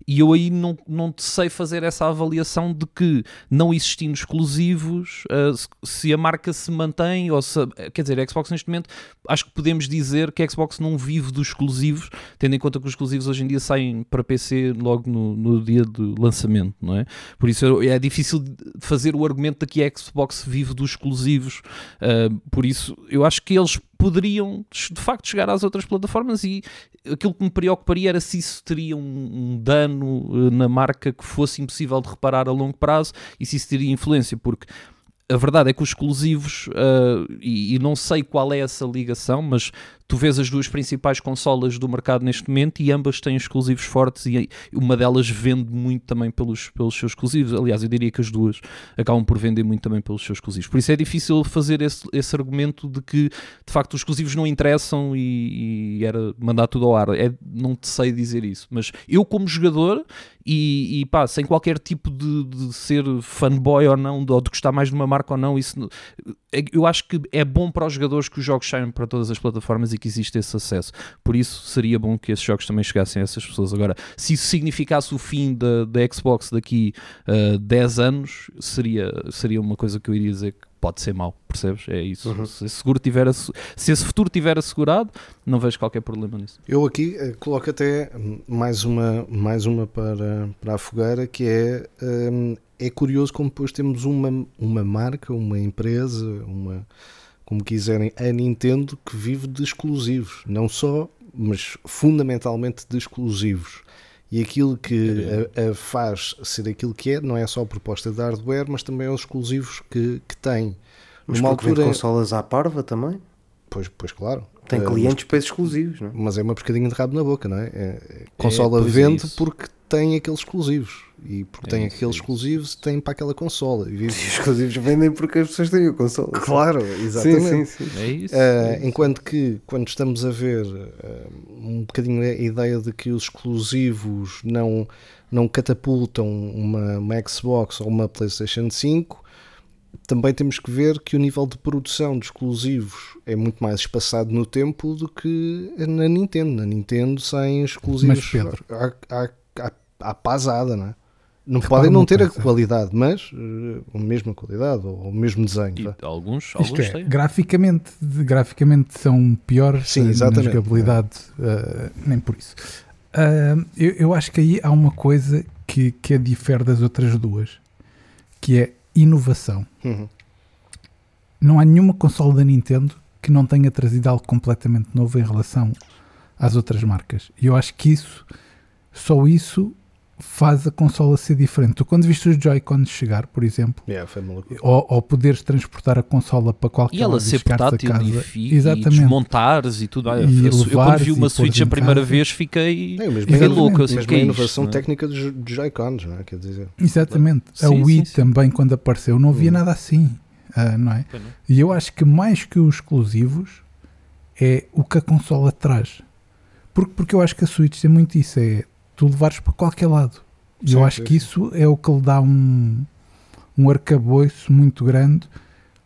e eu aí não, não sei fazer essa avaliação de que não existindo exclusivos eh, se- a marca se mantém ou se, quer dizer, a Xbox neste momento acho que podemos dizer que a Xbox não vive dos exclusivos, tendo em conta que os exclusivos hoje em dia saem para PC logo no, no dia do lançamento, não é? Por isso é difícil fazer o argumento de que a Xbox vive dos exclusivos, uh, por isso eu acho que eles poderiam de facto chegar às outras plataformas e aquilo que me preocuparia era se isso teria um, um dano uh, na marca que fosse impossível de reparar a longo prazo e se isso teria influência, porque a verdade é que os exclusivos, uh, e, e não sei qual é essa ligação, mas tu vês as duas principais consolas do mercado neste momento e ambas têm exclusivos fortes e uma delas vende muito também pelos, pelos seus exclusivos. Aliás, eu diria que as duas acabam por vender muito também pelos seus exclusivos. Por isso é difícil fazer esse, esse argumento de que de facto os exclusivos não interessam e, e era mandar tudo ao ar. É, não te sei dizer isso, mas eu, como jogador, e, e pá, sem qualquer tipo de, de ser fanboy ou não, ou de gostar mais de uma marca ou não, isso é- eu acho que é bom para os jogadores que os jogos saiam para todas as plataformas e que existe esse acesso. Por isso seria bom que esses jogos também chegassem a essas pessoas. Agora, se isso significasse o fim da, da Xbox daqui a 10 anos, seria, seria uma coisa que eu iria dizer que pode ser mau, percebes? É isso. Uhum. Se, esse seguro tiver se esse futuro tiver assegurado, não vejo qualquer problema nisso. Eu aqui eh, coloco até mais uma, mais uma para, para a fogueira, que é, hum, é curioso como depois temos uma, uma marca, uma empresa, uma, como quiserem, a Nintendo que vive de exclusivos, não só, mas fundamentalmente de exclusivos. E aquilo que a, a faz ser aquilo que é, não é só a proposta de hardware, mas também os exclusivos que, que tem. mas Numa porque vende altura. consolas à parva também. Pois, pois claro. Tem Eh, clientes para esses exclusivos, não é? mas é uma pescadinha de rabo na boca, não é? É- é- consola é vende porque tem aqueles exclusivos. E porque É tem aqueles é isso. exclusivos, tem para aquela consola. E os exclusivos vendem porque as pessoas têm a consola. Claro, exatamente. Sim, sim, sim. É isso. Eh, é isso. enquanto que quando estamos a ver eh, um bocadinho a ideia de que os exclusivos não, não catapultam uma, uma Xbox ou uma PlayStation 5, também temos que ver que o nível de produção de exclusivos é muito mais espaçado no tempo do que na Nintendo. Na Nintendo saem exclusivos Mas, Pedro- à, à, à, pasada, não é? Não podem não ter a coisa. qualidade, mas eh, a mesma qualidade ou o mesmo desenho. E vá. alguns, Isto alguns é, têm. graficamente, graficamente são piores Sim, eh, na exatamente. jogabilidade, eh, nem por isso. Ah, eu, eu acho que aí há uma coisa que, que a difere das outras duas, que é inovação. Uhum. Não há nenhuma console da Nintendo que não tenha trazido algo completamente novo em relação às outras marcas. E eu acho que isso, só isso faz a consola ser diferente. Tu quando viste os Joy-Cons chegar, por exemplo, yeah, ou, ou, poderes transportar a consola para qualquer E ela ser portátil casa, e, Exatamente. e desmontares e tudo. E eu, eu quando vi uma Switch a primeira vez fiquei, é, mesmo fiquei louco. Assim, mesmo a inovação é? técnica dos Joy-Cons, não é? Quer dizer, Exatamente. Sim, a Wii sim, também sim. quando apareceu não havia hum. nada assim. Uh, não é? Não. E eu acho que mais que os exclusivos é o que a consola traz. Porque, porque eu acho que a Switch tem muito isso, é tu levares para qualquer lado. E eu acho que isso é o que lhe dá um, um arcabouço muito grande,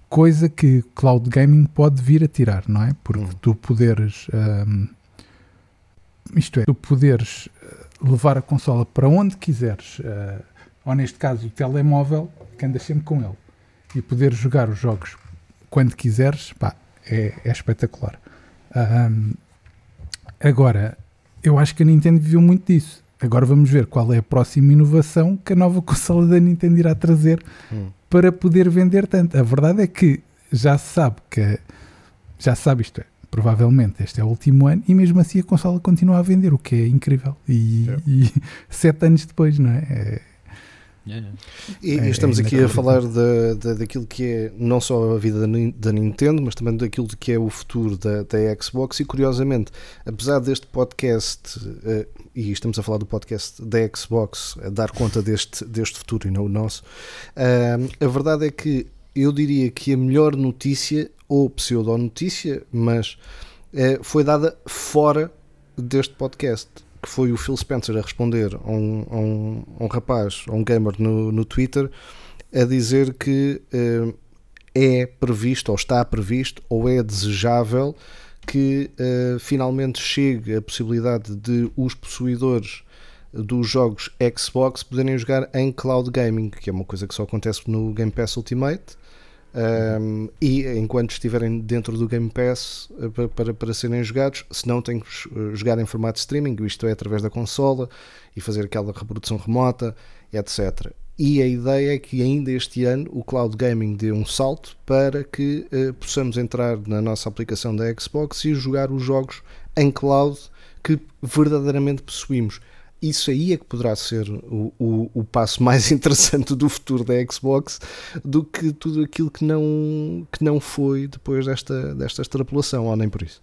coisa que cloud gaming pode vir a tirar, não é? Porque hum. tu poderes, um, isto é, tu poderes uh, levar a consola para onde quiseres, uh, ou neste caso o telemóvel, que andas sempre com ele, e poder jogar os jogos quando quiseres, pá, é, é espetacular. Um, agora, eu acho que a Nintendo viu muito disso. Agora vamos ver qual é a próxima inovação que a nova [laughs] consola da Nintendo irá trazer hum. para poder vender tanto. A verdade é que já se sabe que já se sabe isto é. Provavelmente este é o último ano e mesmo assim a consola continua a vender, o que é incrível. E, é. e [laughs] sete anos depois, não é? é Yeah, E é, estamos é aqui a falar da, da, daquilo que é não só a vida da, da, Nintendo, mas também daquilo que é o futuro da, da Xbox. E curiosamente, apesar deste podcast, uh, e estamos a falar do podcast da Xbox, a dar conta deste, deste futuro e não o nosso, uh, a verdade é que eu diria que a melhor notícia, ou pseudo-notícia, mas uh, foi dada fora deste podcast que foi o Phil Spencer a responder a um, a um, a um rapaz, a um gamer no, no Twitter, a dizer que uh, é previsto, ou está previsto, ou é desejável que uh, finalmente chegue a possibilidade de os possuidores dos jogos Xbox poderem jogar em cloud gaming, que é uma coisa que só acontece no Game Pass Ultimate um, e enquanto estiverem dentro do Game Pass eh, para, para, para, serem jogados, se não têm que jogar em formato streaming, isto é através da consola e fazer aquela reprodução remota, etc. E a ideia é que ainda este ano o cloud gaming dê um salto para que uh, possamos entrar na nossa aplicação da Xbox e jogar os jogos em cloud que verdadeiramente possuímos isso aí é que poderá ser o, o, o, passo mais [laughs] interessante do futuro da Xbox do que tudo aquilo que não, que não foi depois desta, desta extrapolação, ou nem por isso.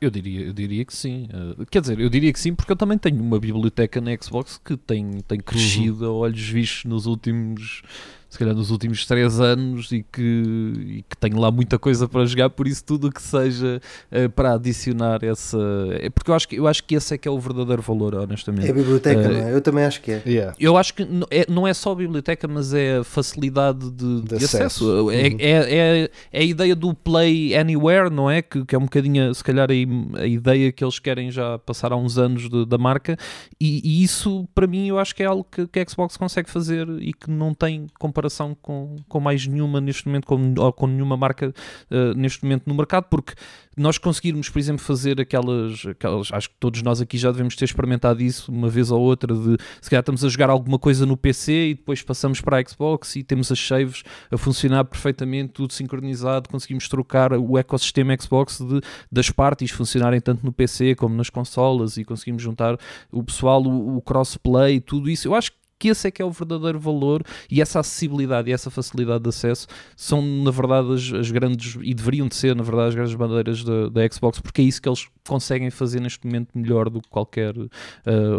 Eu diria, eu diria que sim. Uh, quer dizer, eu diria que sim, porque eu também tenho uma biblioteca na Xbox que tem, tem crescido uhum. a olhos vistos nos últimos se calhar nos últimos 3 anos e que, e que tenho lá muita coisa para jogar, por isso tudo o que seja uh, para adicionar essa. É porque eu acho, que, eu acho que esse é que é o verdadeiro valor, honestamente. É a biblioteca, uh, não é? Eu também acho que é. Yeah. Eu acho que é, não é só a biblioteca, mas é a facilidade de, de, de acesso. acesso. É, uhum. É, é, é, a ideia do Play Anywhere, não é? Que, que é um bocadinho, se calhar, a, a ideia que eles querem já passar há uns anos de, da marca, e, e, isso para mim eu acho que é algo que, que a Xbox consegue fazer e que não tem comparação com, com mais nenhuma neste momento, com, ou com nenhuma marca uh, neste momento no mercado, porque nós conseguirmos, por exemplo, fazer aquelas, aquelas, acho que todos nós aqui já devemos ter experimentado isso uma vez ou outra, de se calhar estamos a jogar alguma coisa no PC e depois passamos para a Xbox e temos as saves a funcionar perfeitamente, tudo sincronizado, conseguimos trocar o ecossistema Xbox de, das partes funcionarem tanto no PC como nas consolas e conseguimos juntar o pessoal, o, o crossplay, tudo isso. Eu acho que que esse é que é o verdadeiro valor e essa acessibilidade e essa facilidade de acesso são, na verdade, as, as grandes, e deveriam de ser, na verdade, as grandes bandeiras da, da, Xbox, porque é isso que eles conseguem fazer neste momento melhor do que qualquer uh,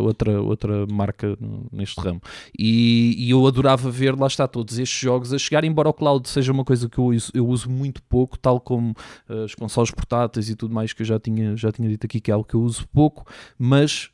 outra, outra marca neste ramo. E, e, eu adorava ver, lá está, todos estes jogos a chegar, embora o cloud seja uma coisa que eu uso, eu uso muito pouco, tal como uh, as consoles portáteis e tudo mais que eu já tinha, já tinha dito aqui, que é algo que eu uso pouco, mas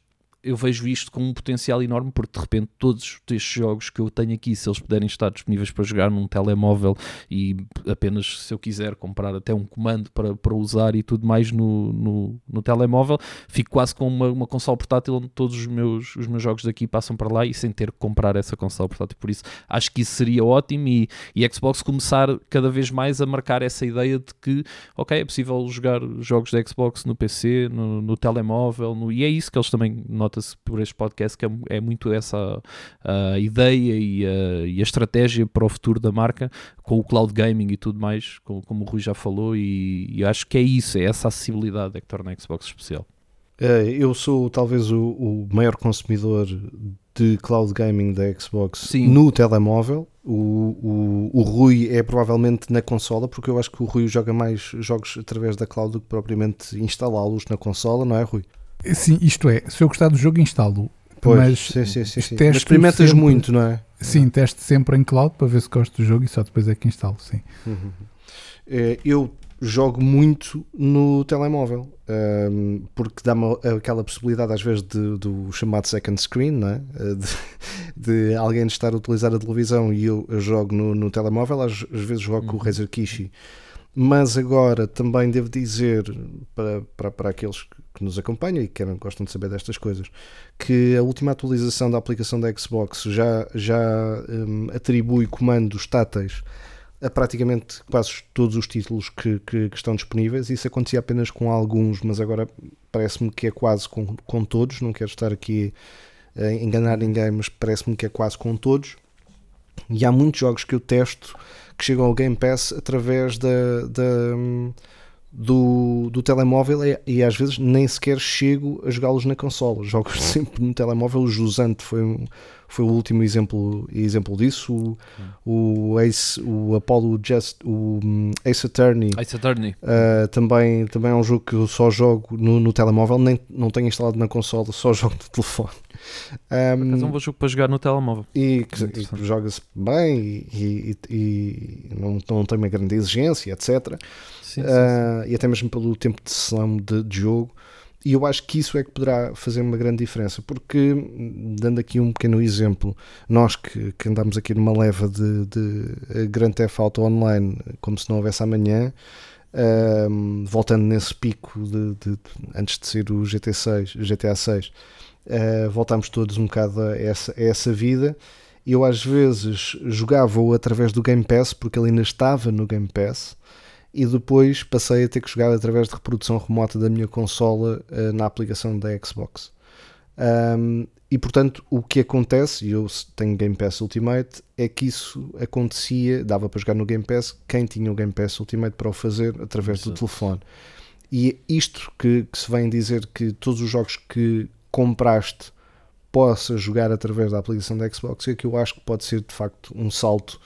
eu vejo isto com um potencial enorme porque de repente todos estes jogos que eu tenho aqui, se eles puderem estar disponíveis para jogar num telemóvel e apenas se eu quiser comprar até um comando para, para usar e tudo mais no, no, no telemóvel, fico quase com uma, uma console portátil onde todos os meus, os meus jogos daqui passam para lá e sem ter que comprar essa console portátil. Por isso acho que isso seria ótimo e, e Xbox começar cada vez mais a marcar essa ideia de que, ok, é possível jogar jogos da Xbox no PC, no, no telemóvel, no, e é isso que eles também notam nota-se por este podcast que é, é muito essa a ideia e a, e a, estratégia para o futuro da marca com o cloud gaming e tudo mais, como, como o Rui já falou, e, e acho que é isso, é essa acessibilidade é que torna a Xbox especial. Eh, eu sou talvez o, o maior consumidor de cloud gaming da Xbox Sim. no telemóvel. O, o, o Rui é provavelmente na consola, porque eu acho que o Rui joga mais jogos através da cloud do que propriamente instalá-los na consola, não é, Rui? Sim, isto é, se eu gostar do jogo, instalo. Pois, mas, sim, sim, sim, sim. mas experimentas sempre, muito, não é? Sim, testo sempre em cloud para ver se gosto do jogo e só depois é que instalo, sim. Uhum. É, eu jogo muito no telemóvel um, porque dá-me aquela possibilidade às vezes de, do chamado second screen não é? de, [laughs] de, alguém estar a utilizar a televisão e eu, eu jogo no, no, telemóvel às, às, vezes jogo uhum. com o uhum. Razer Kishi mas agora também devo dizer para, para, para aqueles que nos acompanham e que gostam de saber destas coisas que a última atualização da aplicação da Xbox já, já um, atribui comandos táteis a praticamente quase todos os títulos que, que, que, estão disponíveis. Isso acontecia apenas com alguns, mas agora parece-me que é quase com, com todos. Não quero estar aqui a enganar ninguém, mas parece-me que é quase com todos. E há muitos jogos que eu testo que chegam ao Game Pass através da, da do, do telemóvel e, e, às vezes nem sequer chego a jogá-los na consola. Jogo [laughs] sempre no telemóvel. O Jusante foi um, foi o último exemplo, exemplo disso. O, o, Ace, o Apollo Just, o hum, Ace Attorney, Ace Attorney. Uh, também, também é um jogo que eu só jogo no, no telemóvel, nem, não tenho instalado na consola, só jogo no telefone. Um, é um bom jogo para jogar no telemóvel. E, e joga-se bem e, e, e, não, não tem uma grande exigência, etc. Sim, sim, sim. Uh, e até mesmo pelo tempo de sessão de, de jogo. E eu acho que isso é que poderá fazer uma grande diferença, porque, dando aqui um pequeno exemplo, nós que, que andamos aqui numa leva de, de Grand Theft Auto Online, como se não houvesse amanhã, um, voltando nesse pico de, de, antes de ser o GT6, GTA 6, uh, voltámos todos um bocado a essa, a essa vida. Eu às vezes jogava-o através do Game Pass, porque ele ainda estava no Game Pass, e depois passei a ter que jogar através de reprodução remota da minha consola uh, na aplicação da Xbox. Um, e portanto, o que acontece, e eu tenho Game Pass Ultimate, é que isso acontecia, dava para jogar no Game Pass, quem tinha o Game Pass Ultimate para o fazer através Exato. do telefone. E isto que, que, se vem dizer que todos os jogos que compraste possa jogar através da aplicação da Xbox, é que eu acho que pode ser de facto um salto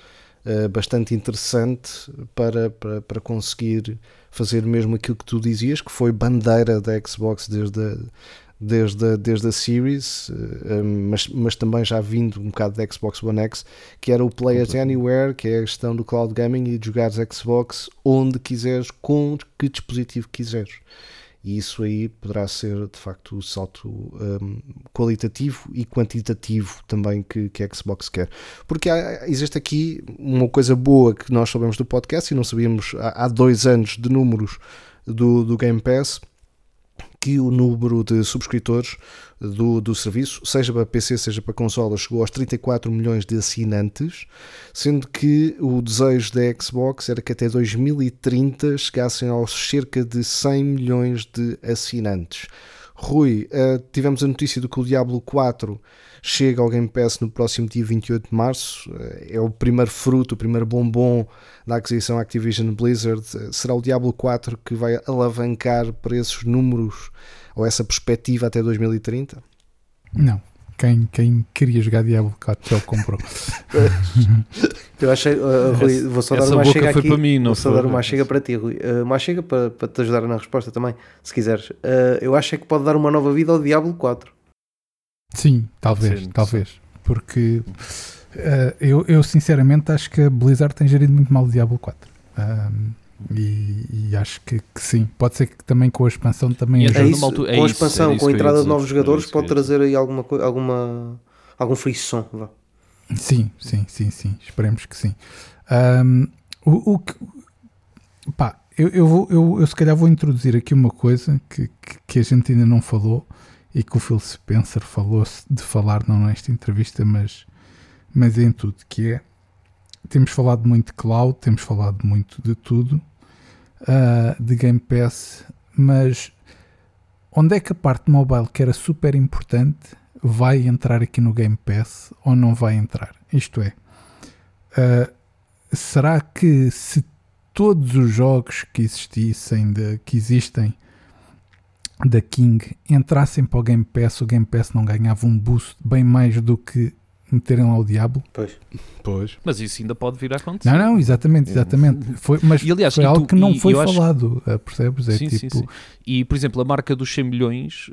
eh, bastante interessante para, para, para conseguir fazer mesmo aquilo que tu dizias, que foi bandeira da Xbox desde a, desde a, desde a Series, uh, mas, mas também já vindo um bocado da Xbox One X, que era o Play at Anywhere, que é a questão do cloud gaming e de jogares Xbox onde quiseres, com que dispositivo quiseres e isso aí poderá ser de facto o salto um, qualitativo e quantitativo também que, que a Xbox quer. Porque há, existe aqui uma coisa boa que nós sabemos do podcast e não sabíamos há, há dois anos de números do, do Game Pass que o número de subscritores do, do serviço, seja para PC, seja para consola, chegou aos 34 milhões de assinantes, sendo que o desejo da Xbox era que até 2030 chegassem aos cerca de 100 milhões de assinantes. Rui, uh, tivemos a notícia de que o Diablo 4 chega ao Game Pass no próximo dia 28 de março. Uh, é o primeiro fruto, o primeiro bombom da aquisição Activision Blizzard. Uh, será o Diablo 4 que vai alavancar para esses números ou essa perspectiva até 2030? Não. Quem, quem queria jogar Diablo 4 já o comprou. [laughs] Eu achei, uh, Rui, vou só dar uma chega aqui. Para mim, não vou só dar uma chega para ti, Rui. Uh, uma chega para, para te ajudar na resposta também, se quiseres. Uh, eu acho é que pode dar uma nova vida ao Diablo 4. Sim, talvez, sim, talvez. Sim. Porque uh, eu, eu sinceramente acho que a Blizzard tem gerido muito mal o Diablo 4. E, e, acho que, que, sim, pode ser que também com a expansão também é isso, altura, é com a expansão, isso, com a entrada de novos jogadores pode trazer aí alguma alguma algum frisson, vá. Sim, sim, sim, sim, esperemos que sim. Um, o, o que pá, eu, eu, vou, eu, eu se calhar vou introduzir aqui uma coisa que, que, que a gente ainda não falou e que o Phil Spencer falou de falar não nesta entrevista, mas, mas em tudo, que é temos falado muito de cloud, temos falado muito de tudo, uh, de Game Pass, mas onde é que a parte mobile, que era super importante, vai entrar aqui no Game Pass ou não vai entrar? Isto é, uh, será que se todos os jogos que existissem, de, que existem da King entrassem para o Game Pass, o Game Pass não ganhava um boost bem mais do que meterem lá o diabo. Pois. Pois. Mas isso ainda pode vir a acontecer. Não, não, exatamente, exatamente. Foi, mas E, aliás, foi e algo tu- que não e- foi eu acho- falado, uh, percebes? É Sim, sim, tipo, sim. E, por exemplo, a marca dos 100 milhões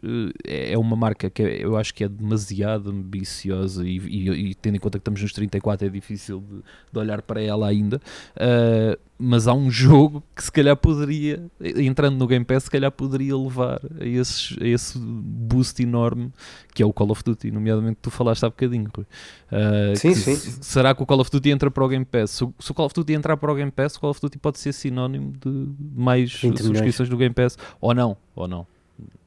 eh, é uma marca que é- eu acho que é demasiado ambiciosa e, e- e tendo em conta que estamos nos 34 é difícil de, de olhar para ela ainda. Ah, mas há um jogo que se calhar poderia, entrando no Game Pass, se calhar poderia levar a, esses- a esse boost enorme que é o Call of Duty, nomeadamente que tu falaste há bocadinho. Rui. Ah, Sim, sim. Será que o Call of Duty entra para o Game Pass? Se o, se o Call of Duty entrar para o Game Pass, o Call of Duty pode ser sinónimo de mais 20 milhões. subscrições do Game Pass ou não, ou não.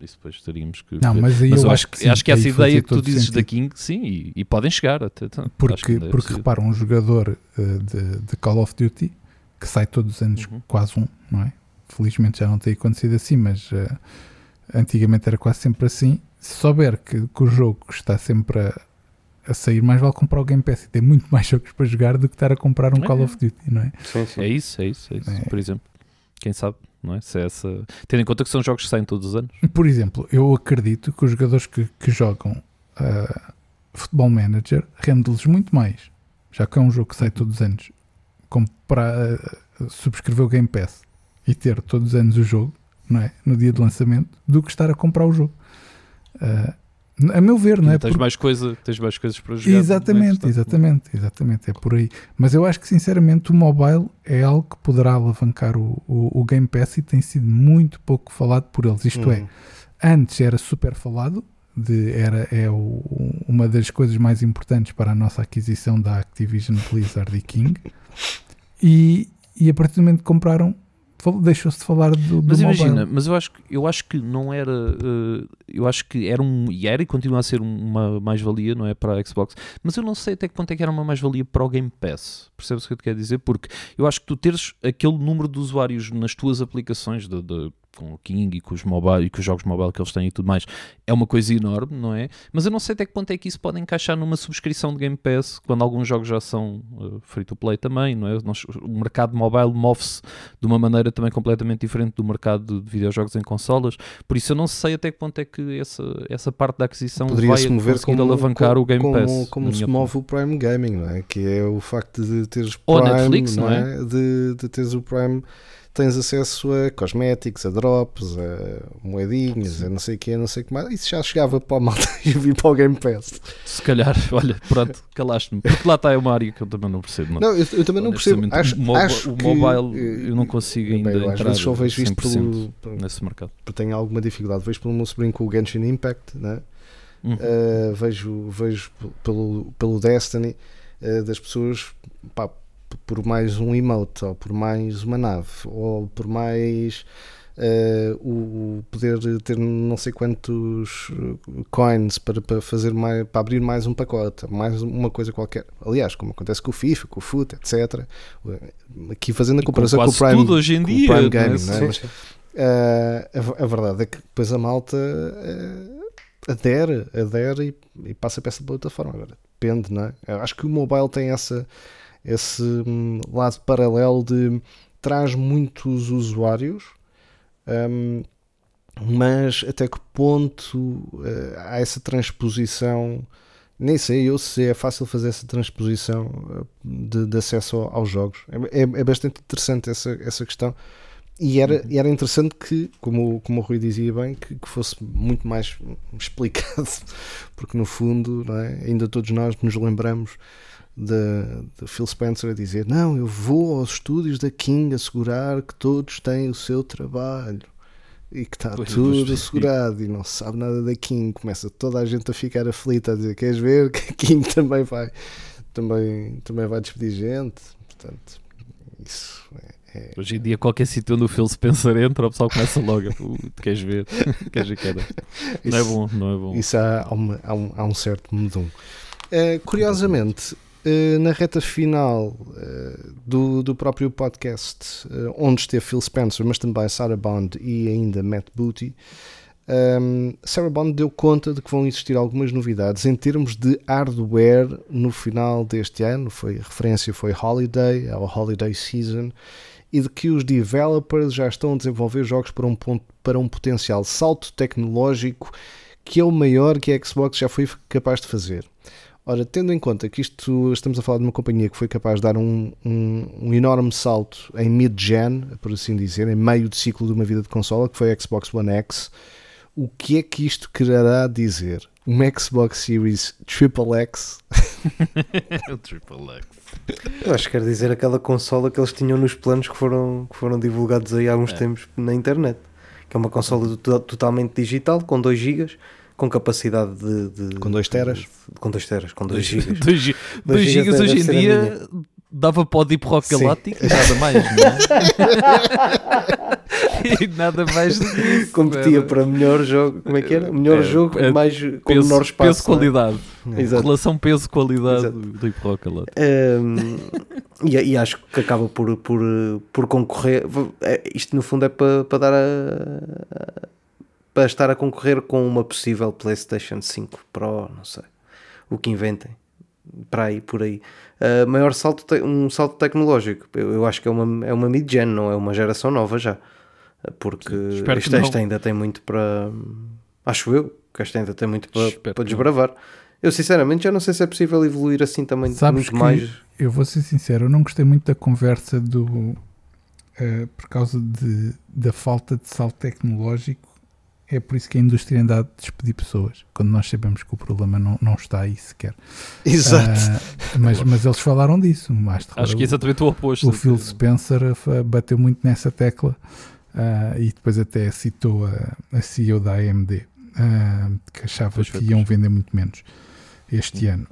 Isso depois teríamos que não, ver. mas aí Mas eu eu acho que, sim, acho que essa ideia que tu dizes sentido. da King, sim, e, e podem chegar até. então, Porque, porque um jogador uh, de, de Call of Duty que sai todos os anos Uhum. quase um, não é? Felizmente já não tem acontecido assim, mas uh, antigamente era quase sempre assim. Se souber que, que o jogo está sempre a, a sair, mais vale comprar o Game Pass e ter muito [laughs] mais jogos para jogar do que estar a comprar um É. Call of Duty, não é? Sim, sim. É isso, é isso, é isso. É. Por exemplo, quem sabe, não é? Se é essa... Tendo em conta que são jogos que saem todos os anos. Por exemplo, eu acredito que os jogadores que, que jogam uh, Futebol Manager rende-lhes muito mais, já que é um jogo que sai todos os anos, comprar, uh, subscrever o Game Pass e ter todos os anos o jogo, não é? No dia de lançamento, do que estar a comprar o jogo. Uh, a meu ver, não é? Tens, Porque- mais coisa, tens mais coisas para jogar. Exatamente, é? Exatamente, exatamente, é por aí. Mas eu acho que sinceramente o mobile é algo que poderá alavancar o, o, o Game Pass e tem sido muito pouco falado por eles. Isto é, Uhum. antes era super falado, de, era, é o- uma das coisas mais importantes para a nossa aquisição da Activision Blizzard e King. E, e a partir do momento que compraram, deixou-se de falar do, do Mas mobile. imagina, mas eu acho, que- eu acho que não era. eh, eu acho que era um. E era e continua a ser uma mais-valia, não é? Para a Xbox. Mas eu não sei até que ponto é que era uma mais-valia para o Game Pass. Percebes o que eu te quero dizer? Porque eu acho que tu teres aquele número de usuários nas tuas aplicações de, de- com o King e com os mobile e com os jogos mobile que eles têm e tudo mais é uma coisa enorme, não é? Mas eu não sei até que ponto é que isso pode encaixar numa subscrição de Game Pass quando alguns jogos já são eh, free to play também, não é? Nós- o mercado mobile move-se de uma maneira também completamente diferente do mercado de videojogos em consolas. Por isso eu não sei até que ponto é que essa, essa parte da aquisição Poderia vai mover como, alavancar como, o Game como, Pass. como se move o Prime Gaming, não é? Que é o facto de teres Prime, Ou Netflix, não é? De, de teres o Prime, tens acesso a cosméticos, a drops, a moedinhas, a não sei o que, não sei o que mais. Isso já chegava para a malta [laughs] e vir para o Game Pass. Se calhar, [laughs] olha, pronto, calaste-me. Porque lá está é uma área que eu também não percebo. Não. Não, eu, eu também não percebo. Acho, o, mobi- acho o que, mobile eh, eu não consigo ainda bem, eu às vezes só vejo isto 100% pelo, nesse mercado. porque tenho alguma dificuldade. Vejo pelo meu sobrinho com o Genshin Impact, né? Uhum. Uh, vejo, vejo pelo, pelo Destiny uh, das pessoas pá, por mais um emote ou por mais uma nave ou por mais uh, o, poder ter não sei quantos uh, coins para, para fazer mais, para abrir mais um pacote, mais uma coisa qualquer. Aliás, como acontece com o FIFA, com o FUT, etc. Uh, Aqui fazendo a com comparação com, quase o Prime, tudo hoje em com dia, Prime não é? Gaming, não é? Mas, uh, a, a verdade é que depois a malta uh, adere, adere e, e passa para essa plataforma. Agora, depende, não é? Eu acho que o mobile tem essa, esse hum, lado paralelo de traz muitos usuários, hum, mas até que ponto uh, há essa transposição? Nem sei eu se é fácil fazer essa transposição uh, de, de acesso ao- aos jogos. É, é, é bastante interessante essa, essa questão. E era, e era interessante que, como, como o Rui dizia bem, que, que fosse muito mais [laughs] explicado, porque no fundo, é? ainda todos nós nos lembramos de, de Phil Spencer a dizer: Não, eu vou aos estúdios da King assegurar que todos têm o seu trabalho e que está Pois, tudo pois, assegurado e não se sabe nada da King. Começa toda a gente a ficar aflita a dizer: Queres ver que a King [laughs] também vai, também, também vai despedir gente? Portanto, isso é. é- Hoje em dia, qualquer sítio onde o Phil Spencer entra, o pessoal começa logo. "Uh, tu queres ver? [laughs] queres ver que era? Não é bom, não é bom. Isso há, há, uma- há um, há um certo medum. Eh, curiosamente, na reta final eh, do, do próprio podcast, eh, onde esteve Phil Spencer, mas também Sarah Bond e ainda Matt Booty, um, Sarah Bond deu conta de que vão existir algumas novidades em termos de hardware no final deste ano. Foi, a referência foi Holiday, ao Holiday Season, e de que os developers já estão a desenvolver jogos para um, ponto, para um potencial salto tecnológico que é o maior que a Xbox já foi capaz de fazer. Ora, tendo em conta que isto estamos a falar de uma companhia que foi capaz de dar um, um, um enorme salto em mid-gen, por assim dizer, em meio de ciclo de uma vida de consola, que foi a Xbox One X, o que é que isto quererá dizer? Uma Xbox Series Triple X? o [laughs] Triple X. Eu acho que quer dizer aquela consola que eles tinham nos planos que foram, que foram divulgados aí há uns é. tempos na internet. Que é uma consola totalmente digital, com 2 GB, com capacidade de, de, Com 2 teras? De, com 2 teras, com 2 GB. 2 GB hoje em dia dava para o Deep Rock Galactic, nada mais, não é? [laughs] e nada mais do que isso. Competia para melhor jogo, como é que era? Melhor é, jogo, é, mais com peso, menor espaço. Peso-qualidade. É? Relação peso-qualidade do Deep Rock Galactic. Um, e, e, acho que acaba por, por, por concorrer. É, isto no fundo é para, para dar a, para estar a concorrer com uma possível PlayStation 5 Pro, não sei. O que inventem para aí, por aí. Uh, maior salto, um salto tecnológico. Eu, eu, acho que é uma, é uma mid-gen, não é uma geração nova já. Porque este, este ainda tem muito para. Acho eu que este ainda tem muito para, para desbravar. Eu sinceramente já não sei se é possível evoluir assim também Sabes muito mais. Eu vou ser sincero, eu não gostei muito da conversa do. Uh, por causa de, da falta de salto tecnológico é por isso que a indústria anda a despedir pessoas, quando nós sabemos que o problema não, não está aí sequer. Exato. Uh, mas, mas eles falaram disso. Mais Acho que é exatamente o oposto. O Phil Spencer bateu muito nessa tecla uh, e depois até citou a, a CEO da AMD, uh, ah, que achava pois que iam vender muito menos este ano.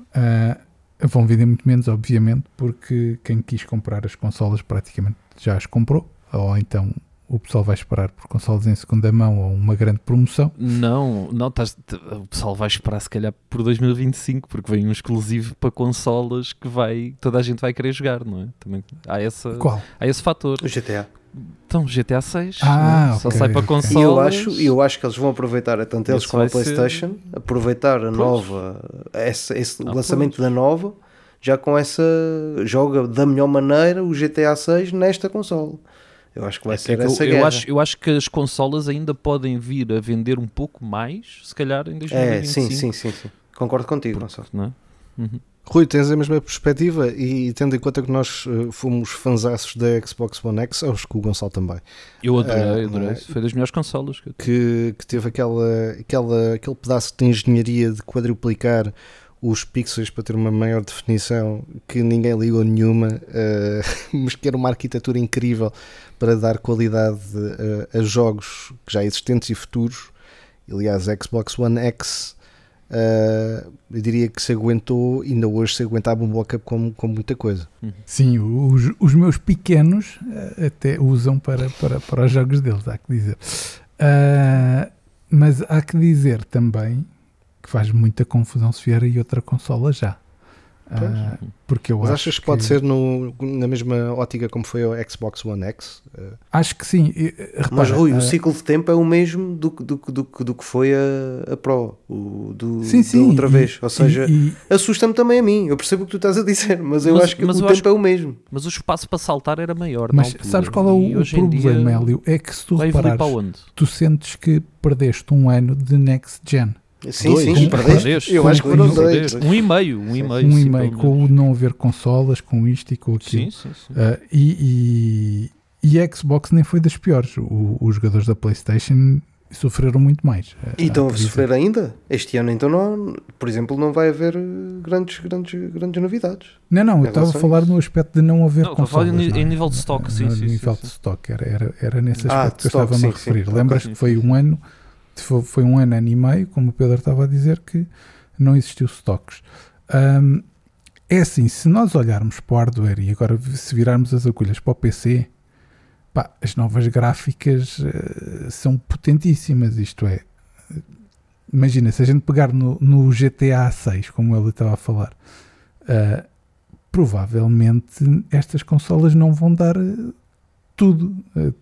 vão vender muito menos, obviamente, porque quem quis comprar as consolas praticamente já as comprou, ou então o pessoal vai esperar por consoles em segunda mão ou uma grande promoção? Não, não estás, o pessoal vai esperar se calhar por 2025, porque vem um exclusivo para consolas que vai, toda a gente vai querer jogar, não é? Também há, essa, Qual? há esse fator. O GTA. Então, GTA 6 ah, né? só sai para consolas. E eu acho, eu acho que eles vão aproveitar, tanto eles como a PlayStation, ser... aproveitar a nova, esse, esse ah, lançamento pois. da nova, já com essa joga da melhor maneira o GTA 6 nesta consola. Eu acho que vai é ser essa eu, guerra. Eu acho, eu acho que as consolas ainda podem vir a vender um pouco mais, se calhar em 2025. É, sim, sim, sim, sim. Concordo contigo, não só. Não é? Uhum. Rui, tens a mesma perspectiva e tendo em conta que nós uh, fomos fanzaços da Xbox One X, acho que o Gonçalo também. Eu adorei, uh, adorei. É? Foi das melhores consolas. Que, que, que, teve aquela, aquela, aquele pedaço de engenharia de quadruplicar os pixels para ter uma maior definição que ninguém ligou nenhuma, uh, [laughs] mas que era uma arquitetura incrível para dar qualidade a, a jogos já existentes e futuros. Aliás, a Xbox One X uh, eu diria que se aguentou, ainda hoje se aguentava um bockup com, com muita coisa. Uhum. Sim, os, os meus pequenos uh, até usam para, para, para os jogos deles, há que dizer. Uh, mas há que dizer também que faz muita confusão se vier aí outra consola já. Uh, porque eu Mas acho achas que, pode ser no, na mesma ótica como foi o Xbox One X? Uh, acho que sim. Repara, Mas Rui, uh, o ciclo de tempo é o mesmo do, do, do, do que foi a, a Pro, o, do, sim, sim, da outra e, vez. Ou seja, assusta-me também a mim. Eu percebo o que tu estás a dizer, mas eu mas, acho que o tempo acho, é o mesmo. Mas o espaço para saltar era maior. Mas sabes qual é o, o problema, Hélio? É que se tu reparares, tu sentes que perdeste um ano de next gen. Sim, dois, sim, perdeste. Eu acho que foram dois. Um e meio, um e meio. Um e meio, com o não haver consolas, com isto e com aquilo. Sim, sim, sim. Uh, e, e, e, a Xbox nem foi das piores. O, os jogadores da PlayStation sofreram muito mais. Ah, e estão a sofrer ainda? Este ano, então, não, por exemplo, não vai haver grandes, grandes, grandes novidades. Não, não, eu estava a falar no aspecto de não haver não, consolas. Em, em nível de stock, sim, sim. nível sim, de stock, era, era, era nesse ah, aspecto ah, que eu estava a referir. Lembras que foi um ano foi um ano, ano e meio, como o Pedro estava a dizer, que não existiu stocks. Um, é assim, se nós olharmos para o hardware e agora se virarmos as agulhas para o PC, pá, as novas gráficas uh, são potentíssimas, isto é, imagina, se a gente pegar no, no GTA 6, como ele estava a falar, uh, provavelmente estas consolas não vão dar tudo. Uh,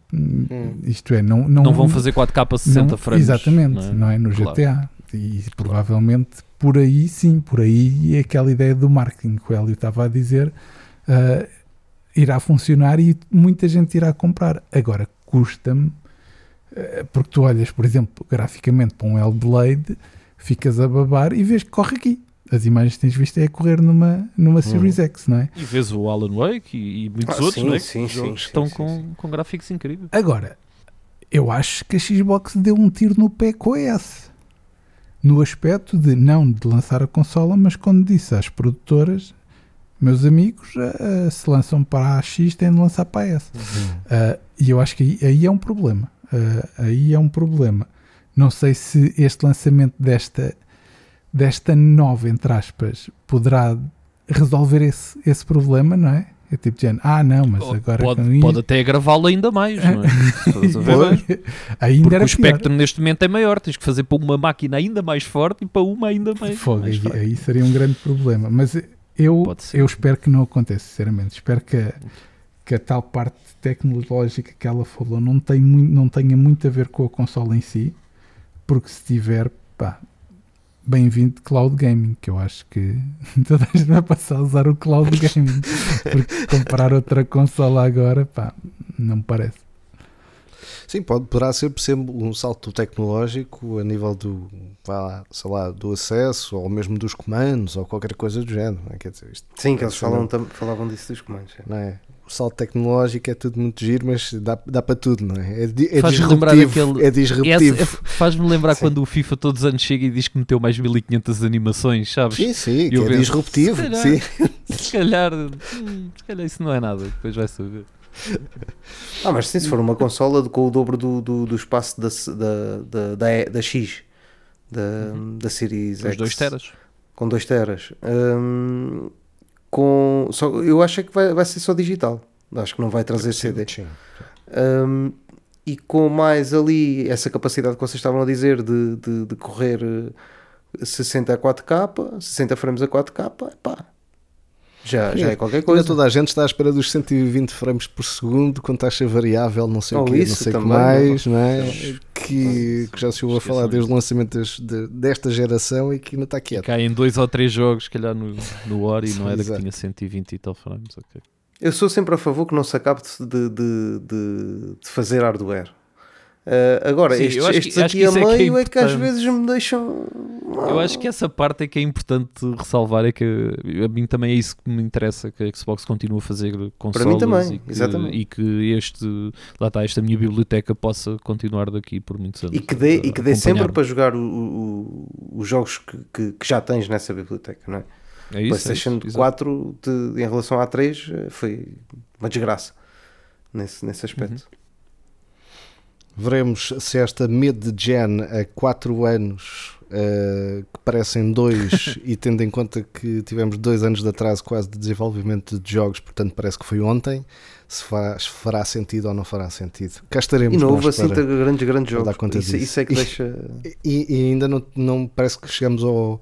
Isto é, não, não, não vão fazer 4K a 60 não, frames. Exatamente, não é, não é no Claro. GTA. E provavelmente por aí sim, por aí é aquela ideia do marketing que o Hélio estava a dizer uh, irá funcionar e muita gente irá comprar. Agora custa-me, uh, porque tu olhas, por exemplo, graficamente para um Hellblade, ficas a babar e vês que corre aqui. As imagens que tens visto é a correr numa, numa Series X, não é? E vês o Alan Wake e, e muitos Ah, outros, sim, não é? sim, Que sim, sim, estão sim, com, sim. com gráficos incríveis. Agora, eu acho que a Xbox deu um tiro no pé com a S. No aspecto de não de lançar a consola, mas quando disse às produtoras, meus amigos, ah, se lançam para a X, têm de lançar para a S. Ah, e eu acho que aí, aí é um problema. Ah, aí é um problema. Não sei se este lançamento desta, desta nova, entre aspas, poderá resolver esse, esse problema, não é? É tipo de género, ah não, mas agora pode, com pode até gravá-lo ainda mais, não é? [laughs] Estás a ver? Ainda Porque o pior. espectro neste momento é maior, tens que fazer para uma máquina ainda mais forte e para uma ainda mais, Fogo, mais aí, aí seria um grande problema. Mas eu, eu espero que não aconteça, sinceramente. Espero que a, que a tal parte tecnológica que ela falou não, tem muito, não tenha muito a ver com a consola em si, porque se tiver, pá, bem-vindo cloud gaming, que eu acho que [laughs] toda a gente vai passar a usar o cloud [laughs] gaming, porque comprar outra consola agora, pá, não me parece. Sim, pode, poderá ser, por exemplo, um salto tecnológico a nível do, sei lá, do acesso ou mesmo dos comandos ou qualquer coisa do género. Não é? Quer dizer, isto, Sim, que eles falam, falavam disso dos comandos. é. não é? O salto tecnológico é tudo muito giro, mas dá, dá para tudo, não é? É, é Faz-me lembrar disruptivo. daquele- É disruptivo. Essa- é- Faz-me lembrar Sim. quando o FIFA todos os anos chega e diz que meteu mais 1500 animações, sabes? Sim, sim, que é penso, disruptivo. se calhar- Sim. [laughs] Se calhar, hum, se calhar isso não é nada, depois vai saber. Ah, mas sim, se for uma consola com o dobro do, do, do espaço da, da, da, da, E- da X, da, da Series Os X, 2 teras. com 2 teras, hum, com, só, eu acho é que vai, vai ser só digital. Acho que não vai trazer CD. Sim. Um, e com mais ali essa capacidade que vocês estavam a dizer de, de, de correr eh, 60 a 4K, 60 frames a 4K, pá, já, já é qualquer Ainda coisa. toda a gente está à espera dos 120 frames por segundo com taxa variável, não sei Oh, o quê, não isso sei o que mais, não é? Que, que já se ouve a falar desde o lançamento des- de- desta geração e que ainda está quieto. Caem dois ou três jogos, se calhar no, no Ori, não era que Exato. tinha 120 e tal frames. ok. Eu sou sempre a favor que não se acabe de, de, de, de fazer hardware. Uh, agora, Sim, estes, que- estes aqui a isso é que é meio é que, às vezes me deixam. Eu acho que essa parte é que é importante ressalvar, é que a mim também é isso que me interessa, que a Xbox continue a fazer consolas mim também, e, que, exatamente. e que este, lá está, esta minha biblioteca possa continuar daqui por muitos anos. E que dê, e que dê sempre para jogar o- o- os jogos que, que, que já tens nessa biblioteca, não é? É isso, PlayStation é isso, exato. 4 de- em relação à 3 eh, foi uma desgraça nesse, nesse aspecto. Uhum. Veremos se esta mid-gen a 4 anos, eh, que parecem dois, [laughs] e tendo em conta que tivemos dois anos de atraso quase de desenvolvimento de jogos, portanto parece que foi ontem, se faz, fará sentido ou não fará sentido. Cá estaremos E não houve assim grandes, grandes jogos. conta Isso, disso. isso é que E- deixa. E, e ainda não, não parece que chegamos ao,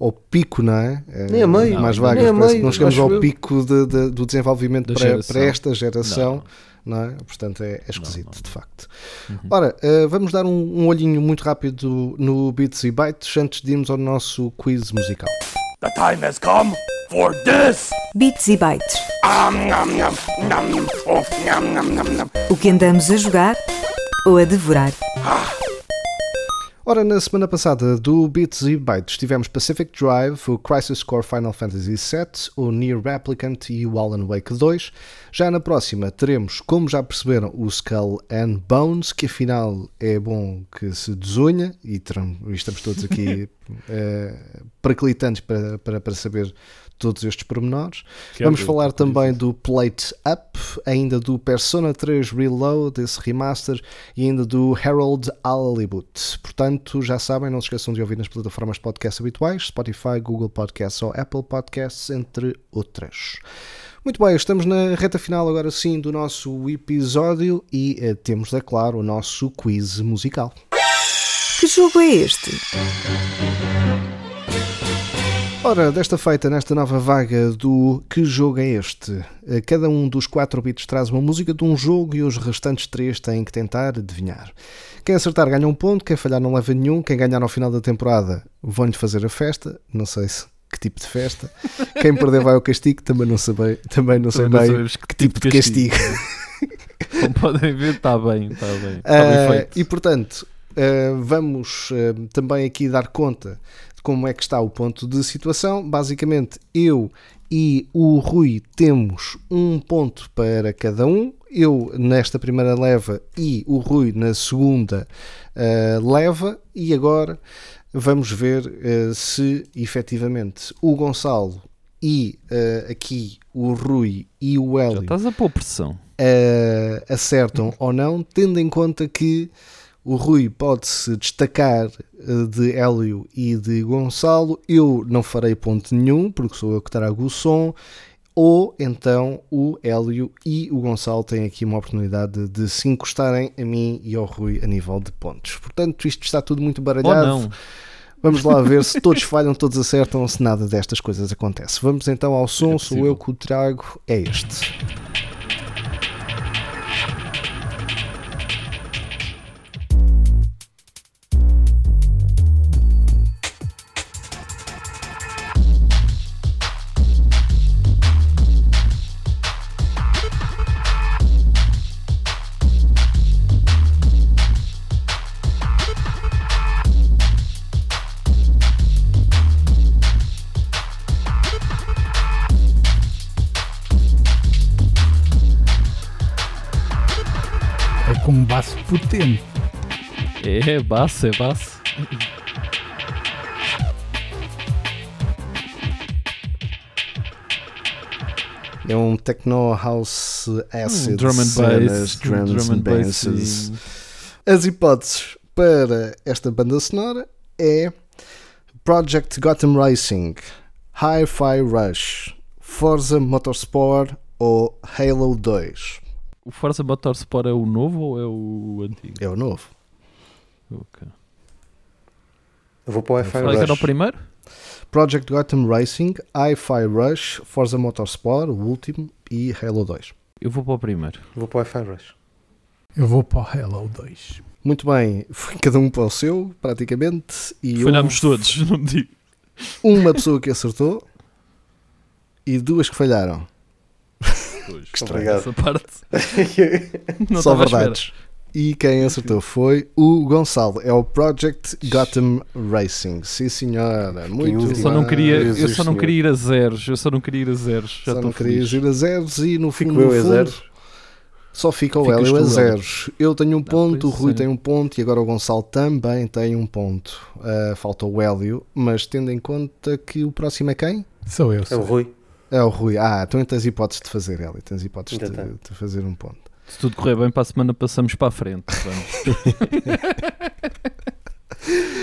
ao pico, não é? Eh, Nem a meio, Mais nem vagas, a parece que meio, não chegamos ao eu. pico de- de- do desenvolvimento para, para esta geração. Não, Não é? Portanto, é, é esquisito, Não, não. de facto. Uhum. Ora, eh, vamos dar um, um olhinho muito rápido no Bits e Bytes antes de irmos ao nosso quiz musical. The time has come for this. Bits e bytes. Oh. O que andamos a jogar ou a devorar. Ora, na semana passada do Bits e Bytes tivemos Pacific Drive, o Crisis Core Final Fantasy VII, o Near Replicant e o Alan Wake 2. Já na próxima teremos, como já perceberam, o Skull and Bones, que afinal é bom que se desunha e, estamos todos aqui [laughs] perclitantes para, para, para saber todos estes pormenores. Quero Vamos ver, falar também do Plate Up, ainda do Persona 3 Reload, esse remaster, e ainda do Harold Hollywood. Portanto, já sabem, não se esqueçam de ouvir nas plataformas de podcast habituais, Spotify, Google Podcasts ou Apple Podcasts, entre outras. Muito bem, estamos na reta final agora sim do nosso episódio e eh, temos, é claro, o nosso quiz musical. Que jogo é este? Ora, desta feita, nesta nova vaga do Que Jogo é Este? Eh, Cada um dos quatro bits traz uma música de um jogo e os restantes três têm que tentar adivinhar. Quem acertar ganha um ponto, quem falhar não leva nenhum, quem ganhar ao final da temporada vão-lhe fazer a festa, não sei se que tipo de festa. Quem perder vai ao castigo, também não sei, também não sei Também bem sabemos que tipo de castigo. Como podem ver, está bem, está bem. Está bem feito. e portanto, ah, vamos ah, também aqui dar conta como é que está o ponto de situação. Basicamente, eu e o Rui temos um ponto para cada um. Eu nesta primeira leva e o Rui na segunda ah, leva. E agora vamos ver ah, se efetivamente o Gonçalo e ah, aqui o Rui e o Já Hélio estás a pôr pressão. acertam [laughs] ou não, tendo em conta que o Rui pode-se destacar eh, de Hélio e de Gonçalo, eu não farei ponto nenhum, porque sou eu que trago o som, ou então o Hélio e o Gonçalo têm aqui uma oportunidade de se encostarem a mim e ao Rui a nível de pontos. Portanto, isto está tudo muito baralhado. não. Vamos lá ver se [laughs] todos falham, todos acertam, se nada destas coisas acontece. Vamos então ao som, É sou eu que o trago, é este. É um baço potente. É baço, é. É um techno house acid, Um drum and cenas, bass. drums drum and and bass basses. e- As hipóteses para esta banda sonora é Project Gotham Racing, Hi-Fi Rush, Forza Motorsport ou Halo 2. O Forza Motorsport é o novo ou é o antigo? É o novo. Ok. Eu vou para o é que era o Rush. primeiro? Project Gotham Racing, Hi-Fi Rush, Forza Motorsport, o último, e Halo 2. Eu vou para o primeiro. Vou para o Wi-Fi Rush. Eu vou para o Hello 2. Muito bem, foi cada um para o seu, praticamente. E Falhámos houve todos, [laughs] não me digo. uma pessoa que acertou e duas que falharam. Pois, Que Obrigado. Essa parte. Não Só verdades. E quem acertou foi o Gonçalo. É o Project Gotham Racing. Sim, senhora. Muito. Eu só não queria, eu só não queria ir a zeros. Eu só não queria ir a zeros. Já Só não querias feliz. ir a zeros e no Fico fundo, eu no a fundo, zeros. Só fica o Hélio a zeros. Eu tenho um ponto, o pois Rui é. tem um ponto e agora o Gonçalo também tem um ponto. Ah, falta o Hélio, mas tendo em conta que o próximo é quem? Sou eu. É o Sou. Rui. É o Rui. Ah, então tens hipóteses de fazer, Hélio. Tens hipóteses de, Ainda tenho. de fazer um ponto. Se tudo correr bem, para a semana passamos para a frente. Vamos. [laughs]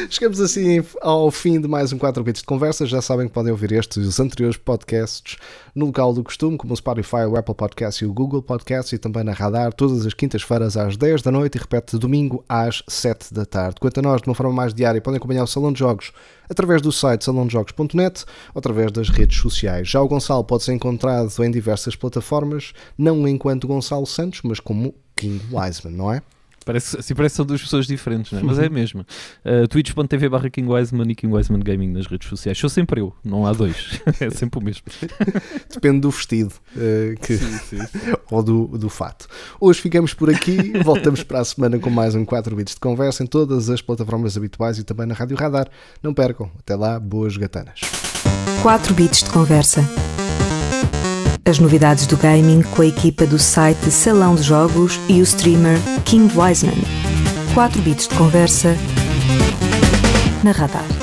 Chegamos assim ao fim de mais um 4 bits de conversa. Já sabem que podem ouvir estes e os anteriores podcasts no local do costume, como o Spotify, o Apple Podcast e o Google Podcast, e também na Radar, todas as quintas-feiras às 10 da noite e repete domingo às 7 da tarde. Quanto a nós, de uma forma mais diária, podem acompanhar o Salão de Jogos através do site salãodejogos.net ou através das redes sociais. Já o Gonçalo pode ser encontrado em diversas plataformas, não enquanto Gonçalo Santos, mas como King Wiseman, não é? Parece, assim parece que são duas pessoas diferentes, não é? mas é a [laughs] mesma. Uh, Twitch.tv barra King Wiseman e King Wiseman Gaming nas redes sociais. Sou sempre eu, não há dois. [laughs] é sempre o mesmo. [laughs] Depende do vestido eh, que, Sim, sim, sim. ou do, do fato. Hoje ficamos por aqui, voltamos para a semana com mais um 4 bits de conversa em todas as plataformas habituais e também na Rádio Radar. Não percam, até lá, boas gatanas. 4 bits de conversa. As novidades do gaming com a equipa do site Salão de Jogos e o streamer King Wiseman. 4 bits de conversa na Radar.